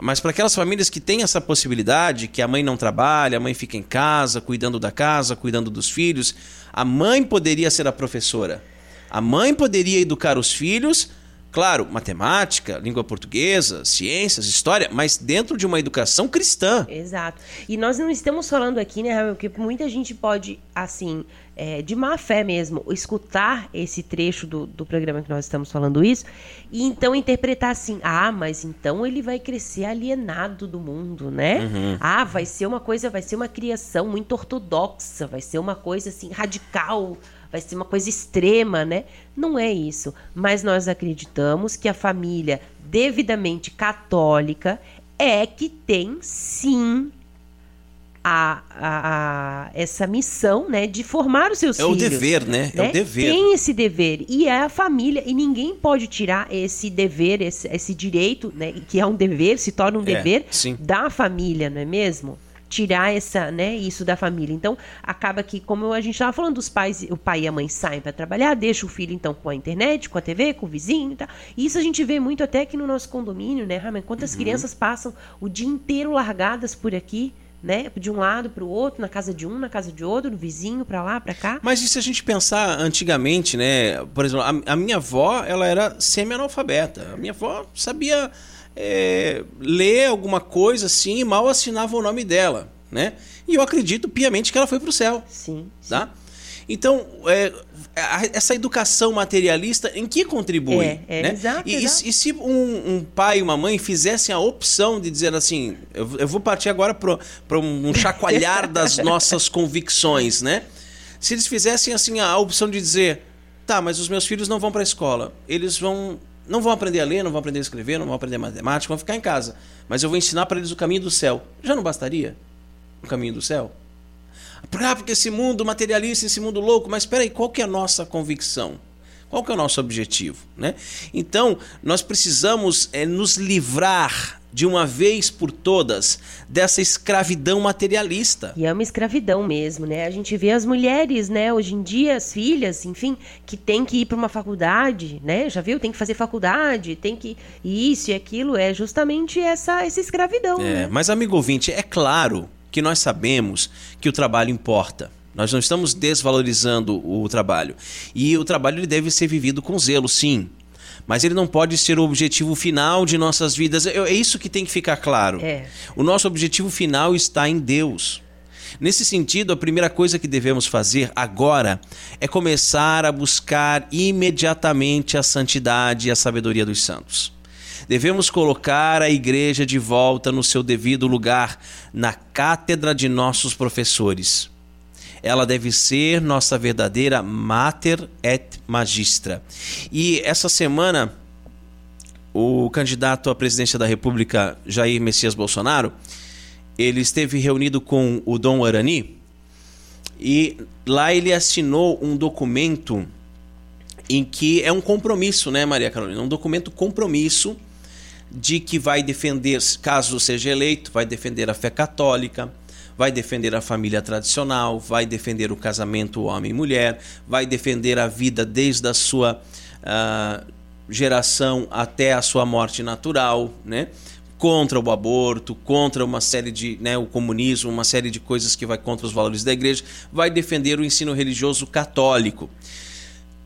Speaker 1: Mas para aquelas famílias que têm essa possibilidade, que a mãe não trabalha, a mãe fica em casa, cuidando da casa, cuidando dos filhos, a mãe poderia ser a professora. A mãe poderia educar os filhos, claro, matemática, língua portuguesa, ciências, história, mas dentro de uma educação cristã.
Speaker 2: Exato. E nós não estamos falando aqui, né, Raul, que muita gente pode, assim, é, de má fé mesmo, escutar esse trecho do, do programa que nós estamos falando isso, e então interpretar assim, ah, mas então ele vai crescer alienado do mundo, né? Uhum. Ah, vai ser uma coisa, vai ser uma criação muito ortodoxa, vai ser uma coisa assim, radical, vai ser uma coisa extrema, né? Não é isso. Mas nós acreditamos que a família devidamente católica é que tem sim a, a, a, essa missão, né, de formar os seus
Speaker 1: é
Speaker 2: filhos.
Speaker 1: É o dever, né? É o né? dever.
Speaker 2: Tem esse dever e é a família e ninguém pode tirar esse dever, esse, esse direito, né, que é um dever, se torna um é, dever sim. da família, não é mesmo? Tirar essa, né, isso da família. Então, acaba que, como a gente estava falando, os pais, o pai e a mãe saem para trabalhar, deixa o filho então com a internet, com a TV, com o vizinho, tá? Isso a gente vê muito até aqui no nosso condomínio, né, Ramen? Quantas uhum. crianças passam o dia inteiro largadas por aqui? Né? De um lado para o outro, na casa de um, na casa de outro, no vizinho, para lá, para cá.
Speaker 1: Mas e se a gente pensar antigamente, né? Por exemplo, a, a minha avó, ela era semi-analfabeta. A minha avó sabia é, ler alguma coisa assim e mal assinava o nome dela, né? E eu acredito piamente que ela foi para o céu.
Speaker 2: Sim.
Speaker 1: Tá? Então, é, essa educação materialista em que contribui?
Speaker 2: É, é
Speaker 1: né?
Speaker 2: exato,
Speaker 1: e,
Speaker 2: exato.
Speaker 1: e, se um, um, pai e uma mãe fizessem a opção de dizer assim, eu, eu vou partir agora para um chacoalhar das nossas convicções, né? Se eles fizessem assim a opção de dizer, tá, mas os meus filhos não vão para a escola, eles vão não vão aprender a ler, não vão aprender a escrever, não vão aprender matemática, vão ficar em casa, mas eu vou ensinar para eles o caminho do céu. Já não bastaria? O caminho do céu? Ah, porque esse mundo materialista, esse mundo louco, mas espera aí, qual que é a nossa convicção? Qual que é o nosso objetivo? Né? Então, nós precisamos é, nos livrar de uma vez por todas dessa escravidão materialista.
Speaker 2: E é uma escravidão mesmo, né? A gente vê as mulheres, né, hoje em dia, as filhas, enfim, que tem que ir para uma faculdade, né? Já viu? Tem que fazer faculdade, tem que isso e aquilo, é justamente essa essa escravidão.
Speaker 1: É,
Speaker 2: né?
Speaker 1: mas amigo ouvinte, é claro que nós sabemos que o trabalho importa. Nós não estamos desvalorizando o trabalho. E o trabalho ele deve ser vivido com zelo, sim. Mas ele não pode ser o objetivo final de nossas vidas. É, é isso que tem que ficar claro.
Speaker 2: É.
Speaker 1: O nosso objetivo final está em Deus. Nesse sentido, a primeira coisa que devemos fazer agora é começar a buscar imediatamente a santidade e a sabedoria dos santos. Devemos colocar a igreja de volta no seu devido lugar, na cátedra de nossos professores. Ela deve ser nossa verdadeira mater et magistra. E essa semana, o candidato à presidência da República, Jair Messias Bolsonaro, ele esteve reunido com o Dom Arani e lá ele assinou um documento em que é um compromisso, né, Maria Carolina? Um documento compromisso de que vai defender, caso seja eleito, vai defender a fé católica, vai defender a família tradicional, vai defender o casamento homem e mulher, vai defender a vida desde a sua uh, geração até a sua morte natural, né? contra o aborto, contra uma série de, né, o comunismo, uma série de coisas que vai contra os valores da igreja, vai defender o ensino religioso católico.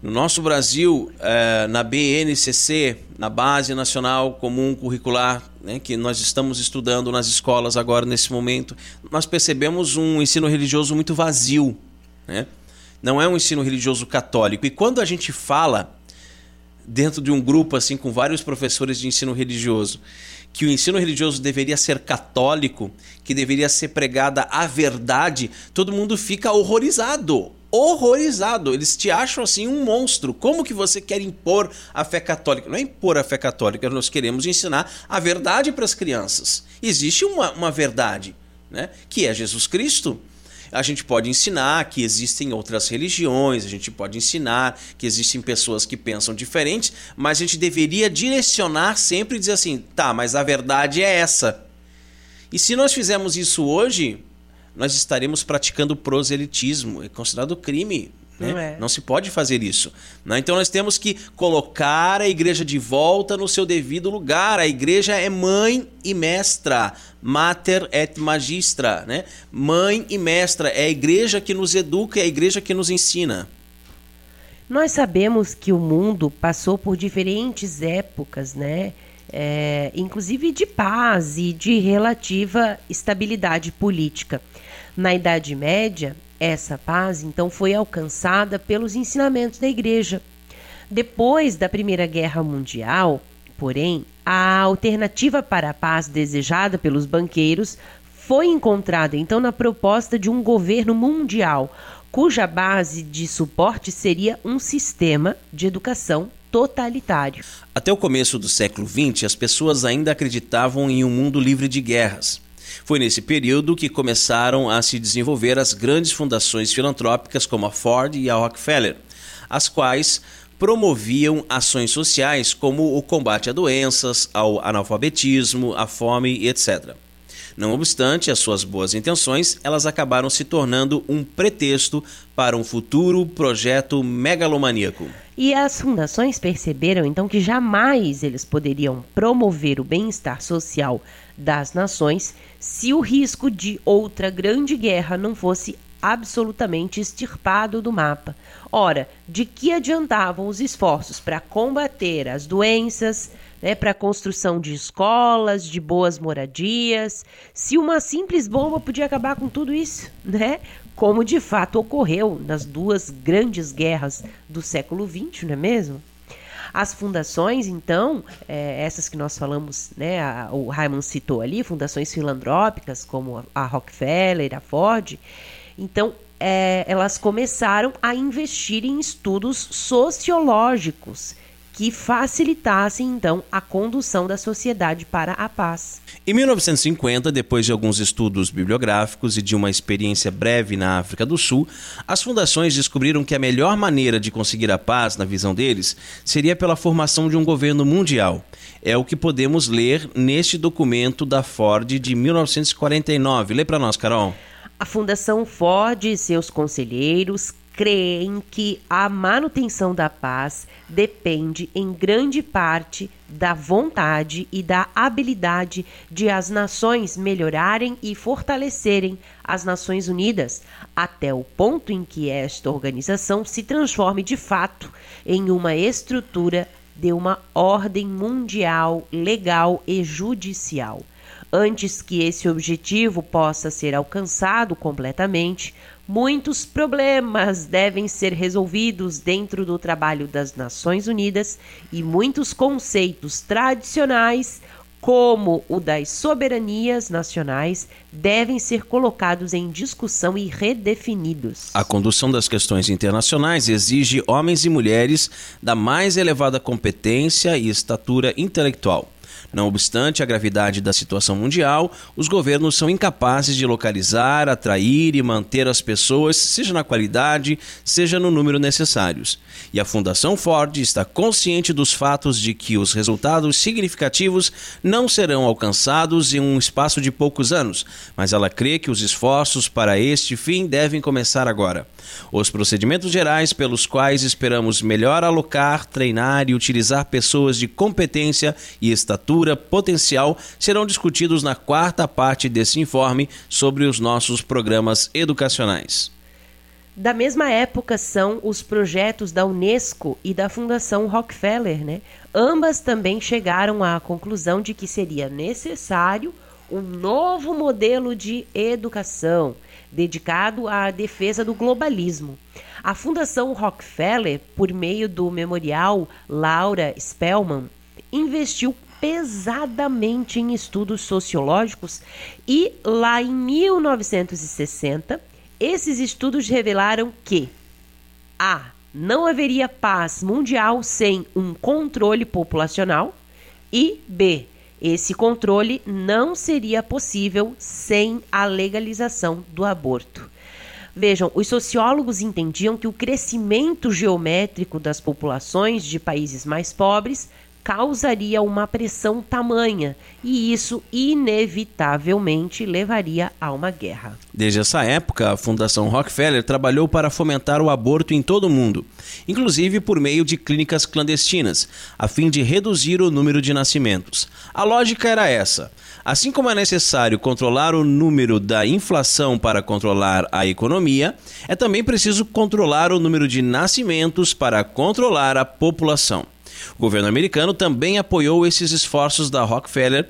Speaker 1: No nosso Brasil, é, na BNCC, na Base Nacional Comum Curricular, né, que nós estamos estudando nas escolas agora nesse momento, nós percebemos um ensino religioso muito vazio. Né? Não é um ensino religioso católico. E quando a gente fala dentro de um grupo assim com vários professores de ensino religioso, que o ensino religioso deveria ser católico, que deveria ser pregada a verdade, todo mundo fica horrorizado horrorizado. Eles te acham assim um monstro. Como que você quer impor a fé católica? Não é impor a fé católica, nós queremos ensinar a verdade para as crianças. Existe uma, uma verdade, né? que é Jesus Cristo. A gente pode ensinar que existem outras religiões, a gente pode ensinar que existem pessoas que pensam diferentes, mas a gente deveria direcionar sempre e dizer assim: tá, mas a verdade é essa. E se nós fizermos isso hoje, nós estaremos praticando proselitismo, é considerado crime né? Não, é. não, se pode fazer isso. Né? Então nós temos que colocar a igreja de volta no seu devido lugar. A igreja é mãe e mestra, mater et magistra. Né? Mãe e mestra. É a igreja que nos educa, é a igreja que nos ensina.
Speaker 2: Nós sabemos que o mundo passou por diferentes épocas, né? É, inclusive de paz e de relativa estabilidade política. Na Idade Média, essa paz, então, foi alcançada pelos ensinamentos da Igreja. Depois da Primeira Guerra Mundial, porém, a alternativa para a paz desejada pelos banqueiros foi encontrada então na proposta de um governo mundial, cuja base de suporte seria um sistema de educação totalitário.
Speaker 1: Até o começo do século XX, as pessoas ainda acreditavam em um mundo livre de guerras. Foi nesse período que começaram a se desenvolver as grandes fundações filantrópicas como a Ford e a Rockefeller, as quais promoviam ações sociais como o combate a doenças, ao analfabetismo, à fome, etc. Não obstante as suas boas intenções, elas acabaram se tornando um pretexto para um futuro projeto megalomaníaco.
Speaker 2: E as fundações perceberam então que jamais eles poderiam promover o bem-estar social das nações se o risco de outra grande guerra não fosse absolutamente extirpado do mapa. Ora, de que adiantavam os esforços para combater as doenças, né, para a construção de escolas, de boas moradias, se uma simples bomba podia acabar com tudo isso, né? Como de fato ocorreu nas duas grandes guerras do século XX, não é mesmo? As fundações, então, é, essas que nós falamos, né, a, o Raymond citou ali, fundações filantrópicas como a Rockefeller, a Ford, então é, elas começaram a investir em estudos sociológicos que facilitassem então a condução da sociedade para a paz.
Speaker 1: Em 1950, depois de alguns estudos bibliográficos e de uma experiência breve na África do Sul, as fundações descobriram que a melhor maneira de conseguir a paz, na visão deles, seria pela formação de um governo mundial. É o que podemos ler neste documento da Ford de 1949. Lê para nós, Carol.
Speaker 2: A Fundação Ford e seus conselheiros creem que a manutenção da paz depende em grande parte da vontade e da habilidade de as nações melhorarem e fortalecerem as Nações Unidas, até o ponto em que esta organização se transforme de fato em uma estrutura de uma ordem mundial legal e judicial. Antes que esse objetivo possa ser alcançado completamente, muitos problemas devem ser resolvidos dentro do trabalho das Nações Unidas e muitos conceitos tradicionais, como o das soberanias nacionais, devem ser colocados em discussão e redefinidos.
Speaker 1: A condução das questões internacionais exige homens e mulheres da mais elevada competência e estatura intelectual. Não obstante a gravidade da situação mundial, os governos são incapazes de localizar, atrair e manter as pessoas, seja na qualidade, seja no número necessários. E a Fundação Ford está consciente dos fatos de que os resultados significativos não serão alcançados em um espaço de poucos anos, mas ela crê que os esforços para este fim devem começar agora. Os procedimentos gerais pelos quais esperamos melhor alocar, treinar e utilizar pessoas de competência e estatura potencial serão discutidos na quarta parte desse informe sobre os nossos programas educacionais.
Speaker 2: Da mesma época são os projetos da Unesco e da Fundação Rockefeller, né? Ambas também chegaram à conclusão de que seria necessário um novo modelo de educação dedicado à defesa do globalismo. A Fundação Rockefeller, por meio do memorial Laura Spellman, investiu pesadamente em estudos sociológicos e lá em 1960 esses estudos revelaram que a não haveria paz mundial sem um controle populacional e b esse controle não seria possível sem a legalização do aborto. Vejam, os sociólogos entendiam que o crescimento geométrico das populações de países mais pobres causaria uma pressão tamanha e isso inevitavelmente levaria a uma guerra.
Speaker 1: Desde essa época, a Fundação Rockefeller trabalhou para fomentar o aborto em todo o mundo, inclusive por meio de clínicas clandestinas, a fim de reduzir o número de nascimentos. A lógica era essa: assim como é necessário controlar o número da inflação para controlar a economia, é também preciso controlar o número de nascimentos para controlar a população. O governo americano também apoiou esses esforços da Rockefeller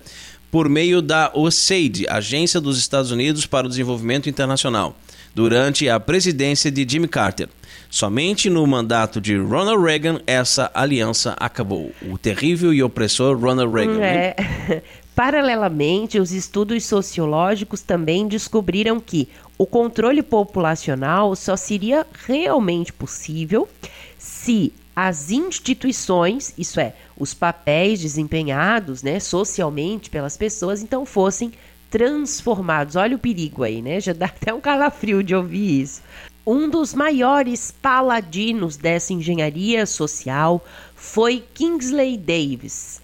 Speaker 1: por meio da USAID, Agência dos Estados Unidos para o Desenvolvimento Internacional, durante a presidência de Jimmy Carter. Somente no mandato de Ronald Reagan essa aliança acabou. O terrível e opressor Ronald Reagan.
Speaker 2: É. Paralelamente, os estudos sociológicos também descobriram que o controle populacional só seria realmente possível se as instituições, isso é, os papéis desempenhados né, socialmente pelas pessoas, então fossem transformados. Olha o perigo aí, né? Já dá até um calafrio de ouvir isso. Um dos maiores paladinos dessa engenharia social foi Kingsley Davis.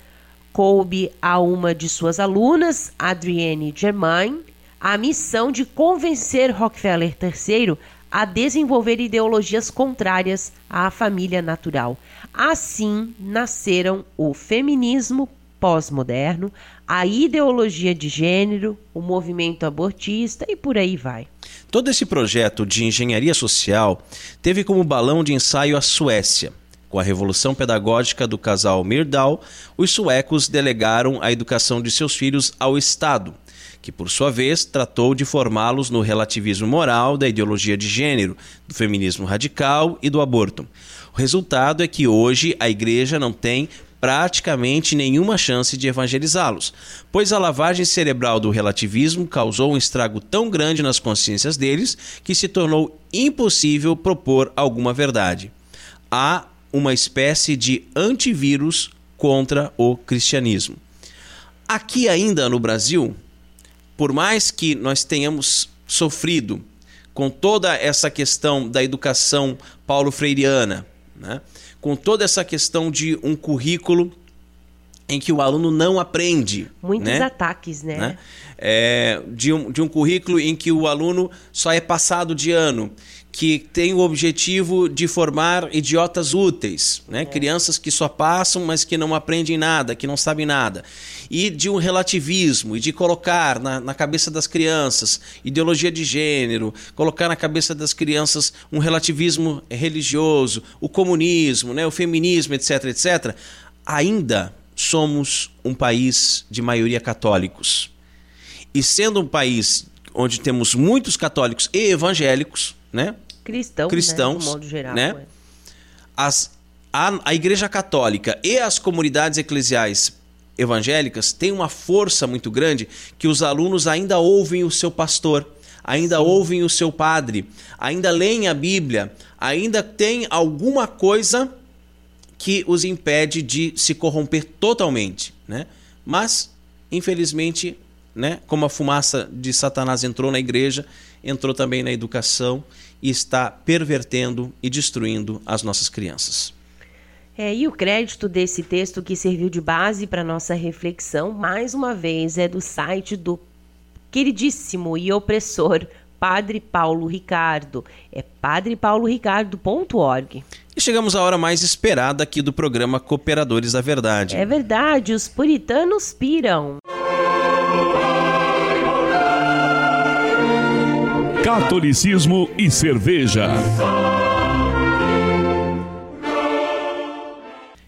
Speaker 2: Coube a uma de suas alunas, Adrienne Germain, a missão de convencer Rockefeller III a desenvolver ideologias contrárias à família natural. Assim nasceram o feminismo pós-moderno, a ideologia de gênero, o movimento abortista e por aí vai.
Speaker 1: Todo esse projeto de engenharia social teve como balão de ensaio a Suécia. Com a revolução pedagógica do casal Myrdal, os suecos delegaram a educação de seus filhos ao Estado que por sua vez tratou de formá-los no relativismo moral da ideologia de gênero, do feminismo radical e do aborto. O resultado é que hoje a igreja não tem praticamente nenhuma chance de evangelizá-los, pois a lavagem cerebral do relativismo causou um estrago tão grande nas consciências deles que se tornou impossível propor alguma verdade. Há uma espécie de antivírus contra o cristianismo. Aqui ainda no Brasil, por mais que nós tenhamos sofrido com toda essa questão da educação paulo-freiriana, né? com toda essa questão de um currículo em que o aluno não aprende.
Speaker 2: Muitos
Speaker 1: né?
Speaker 2: ataques, né? né?
Speaker 1: É, de, um, de um currículo em que o aluno só é passado de ano, que tem o objetivo de formar idiotas úteis, né? É. crianças que só passam, mas que não aprendem nada, que não sabem nada. E de um relativismo, e de colocar na, na cabeça das crianças ideologia de gênero, colocar na cabeça das crianças um relativismo religioso, o comunismo, né? o feminismo, etc, etc. Ainda somos um país de maioria católicos. E sendo um país onde temos muitos católicos e evangélicos, né?
Speaker 2: Cristão,
Speaker 1: cristãos,
Speaker 2: né? modo geral.
Speaker 1: Né? É. As, a, a Igreja Católica e as comunidades eclesiais evangélicas têm uma força muito grande que os alunos ainda ouvem o seu pastor, ainda Sim. ouvem o seu padre, ainda leem a Bíblia, ainda tem alguma coisa que os impede de se corromper totalmente, né? Mas, infelizmente, né, como a fumaça de Satanás entrou na igreja, entrou também na educação e está pervertendo e destruindo as nossas crianças.
Speaker 2: É, e o crédito desse texto que serviu de base para nossa reflexão, mais uma vez, é do site do queridíssimo e opressor Padre Paulo Ricardo. É padrepauloricardo.org.
Speaker 1: E chegamos à hora mais esperada aqui do programa Cooperadores da Verdade.
Speaker 2: É verdade, os puritanos piram.
Speaker 3: Catolicismo e cerveja.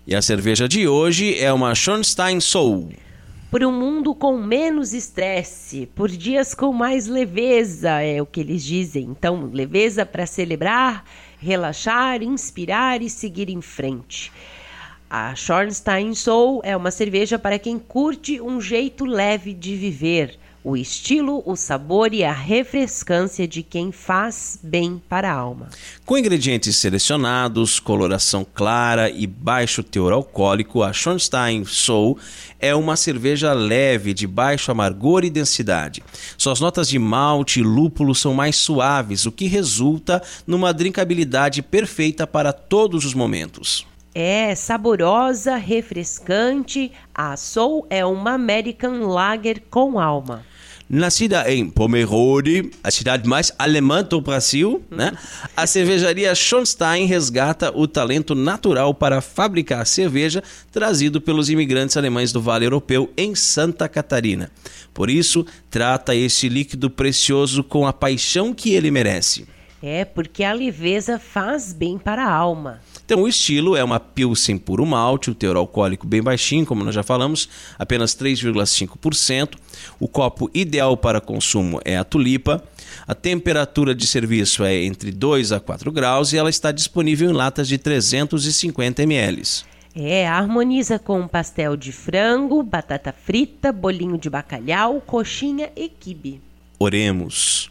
Speaker 1: E a cerveja de hoje é uma Schornstein Soul.
Speaker 2: Por um mundo com menos estresse, por dias com mais leveza, é o que eles dizem. Então, leveza para celebrar, relaxar, inspirar e seguir em frente. A Schornstein Soul é uma cerveja para quem curte um jeito leve de viver o estilo, o sabor e a refrescância de quem faz bem para a alma.
Speaker 1: Com ingredientes selecionados, coloração clara e baixo teor alcoólico, a Schonstein Soul é uma cerveja leve, de baixo amargor e densidade. Suas notas de malte e lúpulo são mais suaves, o que resulta numa drinkabilidade perfeita para todos os momentos.
Speaker 2: É saborosa, refrescante. A Soul é uma American Lager com alma.
Speaker 1: Nascida em Pomerode, a cidade mais alemã do Brasil, né? a cervejaria Schonstein resgata o talento natural para fabricar cerveja trazido pelos imigrantes alemães do Vale Europeu em Santa Catarina. Por isso, trata este líquido precioso com a paixão que ele merece.
Speaker 2: É, porque a leveza faz bem para a alma.
Speaker 1: Então, o estilo é uma Pilsen puro malte, o teor alcoólico bem baixinho, como nós já falamos, apenas 3,5%. O copo ideal para consumo é a tulipa. A temperatura de serviço é entre 2 a 4 graus e ela está disponível em latas de 350 ml.
Speaker 2: É, harmoniza com pastel de frango, batata frita, bolinho de bacalhau, coxinha e quibe.
Speaker 1: Oremos.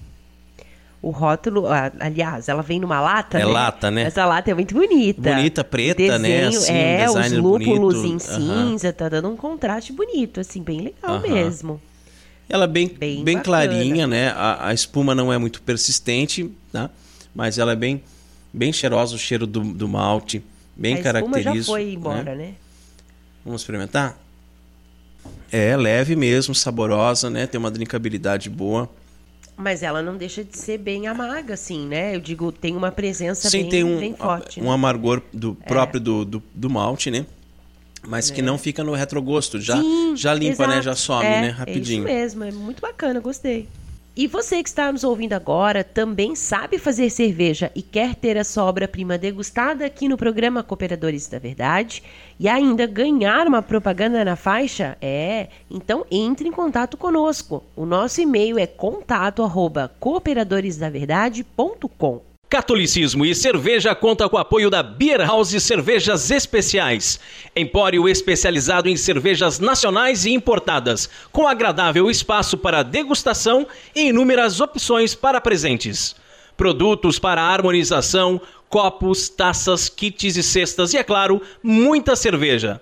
Speaker 2: o rótulo, aliás, ela vem numa lata,
Speaker 1: é
Speaker 2: né?
Speaker 1: lata, né?
Speaker 2: Essa lata é muito bonita.
Speaker 1: Bonita, preta,
Speaker 2: né?
Speaker 1: Desenho,
Speaker 2: né? Assim, é, os lúpulos
Speaker 1: bonito.
Speaker 2: em cinza, uhum. tá dando um contraste bonito, assim, bem legal uhum. mesmo.
Speaker 1: Ela é bem, bem, bem clarinha, né? A, a, espuma não é muito persistente, tá? Mas ela é bem, bem cheirosa, o cheiro do, do malte, bem a característico. Já
Speaker 2: foi né? embora, né? né?
Speaker 1: Vamos experimentar? É, leve mesmo, saborosa, né? Tem uma drinkabilidade boa.
Speaker 2: Mas ela não deixa de ser bem amarga, assim, né? Eu digo, tem uma presença
Speaker 1: Sim,
Speaker 2: bem,
Speaker 1: tem um,
Speaker 2: bem forte.
Speaker 1: Um né? amargor do, é. próprio é. do, do, do, malte, né? Mas é. que não fica no retrogosto. Já, Sim, já limpa, exato. né? Já some, é, né? Rapidinho.
Speaker 2: É isso mesmo, é muito bacana, gostei. E você que está nos ouvindo agora também sabe fazer cerveja e quer ter a sua obra-prima degustada aqui no programa Cooperadores da Verdade e ainda ganhar uma propaganda na faixa? É, então entre em contato conosco. O nosso e-mail é contato@cooperadoresdaverdade.com.
Speaker 4: Catolicismo e Cerveja conta com o apoio da Beer House Cervejas Especiais, empório especializado em cervejas nacionais e importadas, com agradável espaço para degustação e inúmeras opções para presentes. Produtos para harmonização, copos, taças, kits e cestas e, é claro, muita cerveja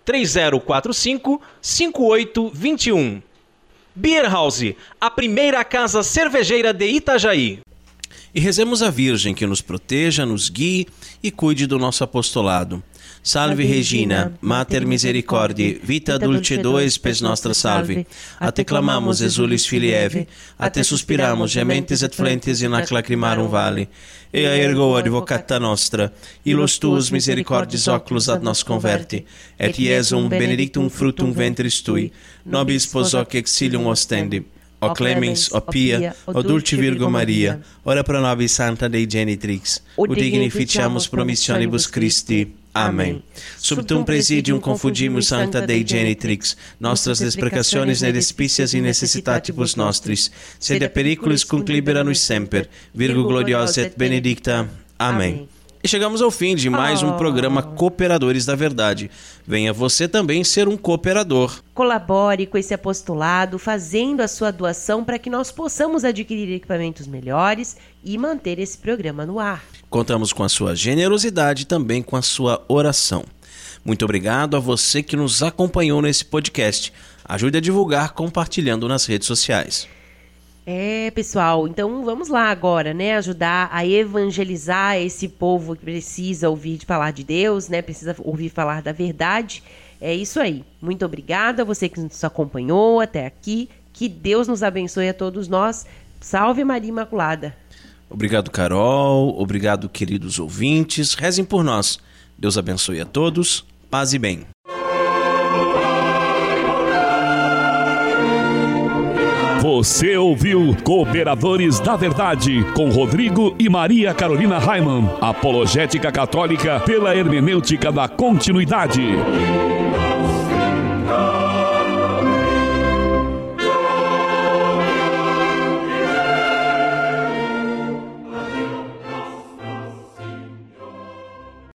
Speaker 4: 3045 5821. Beer House, a primeira casa cervejeira de Itajaí.
Speaker 1: E rezemos a Virgem que nos proteja, nos guie e cuide do nosso apostolado. Salve Regina, Mater Misericordiae, vita dulcedo spes nostra salve. A te clamamos, exulis filieve, a te suspiramos, gementes et flentes in ac lacrimarum vale. Ea ergo advocata nostra, illos tuus misericordis oculos ad nos converti, et iesum benedictum fructum ventris tui, nobis pos hoc exilium ostendi. O clemens, o pia, o dulce Virgo Maria, ora pro nobis santa Dei genitrix, ut dignificiamus promissionibus Christi. Amém. Subtum presidium confundimus sancta Dei genitrix, nostras desprecationes ne despicias in necessitatibus nostris, sed periculis cum libera nos semper, Virgo gloriosa et benedicta. Amém. E chegamos ao fim de mais um programa Cooperadores da Verdade. Venha você também ser um cooperador.
Speaker 2: Colabore com esse apostolado, fazendo a sua doação para que nós possamos adquirir equipamentos melhores e manter esse programa no ar.
Speaker 1: Contamos com a sua generosidade e também com a sua oração. Muito obrigado a você que nos acompanhou nesse podcast. Ajude a divulgar compartilhando nas redes sociais.
Speaker 2: É, pessoal, então vamos lá agora, né? Ajudar a evangelizar esse povo que precisa ouvir falar de Deus, né? Precisa ouvir falar da verdade. É isso aí. Muito obrigada a você que nos acompanhou até aqui. Que Deus nos abençoe a todos nós. Salve Maria Imaculada.
Speaker 1: Obrigado, Carol. Obrigado, queridos ouvintes. Rezem por nós. Deus abençoe a todos. Paz e bem.
Speaker 3: Você ouviu Cooperadores da Verdade com Rodrigo e Maria Carolina Raimann. Apologética Católica pela hermenêutica da continuidade.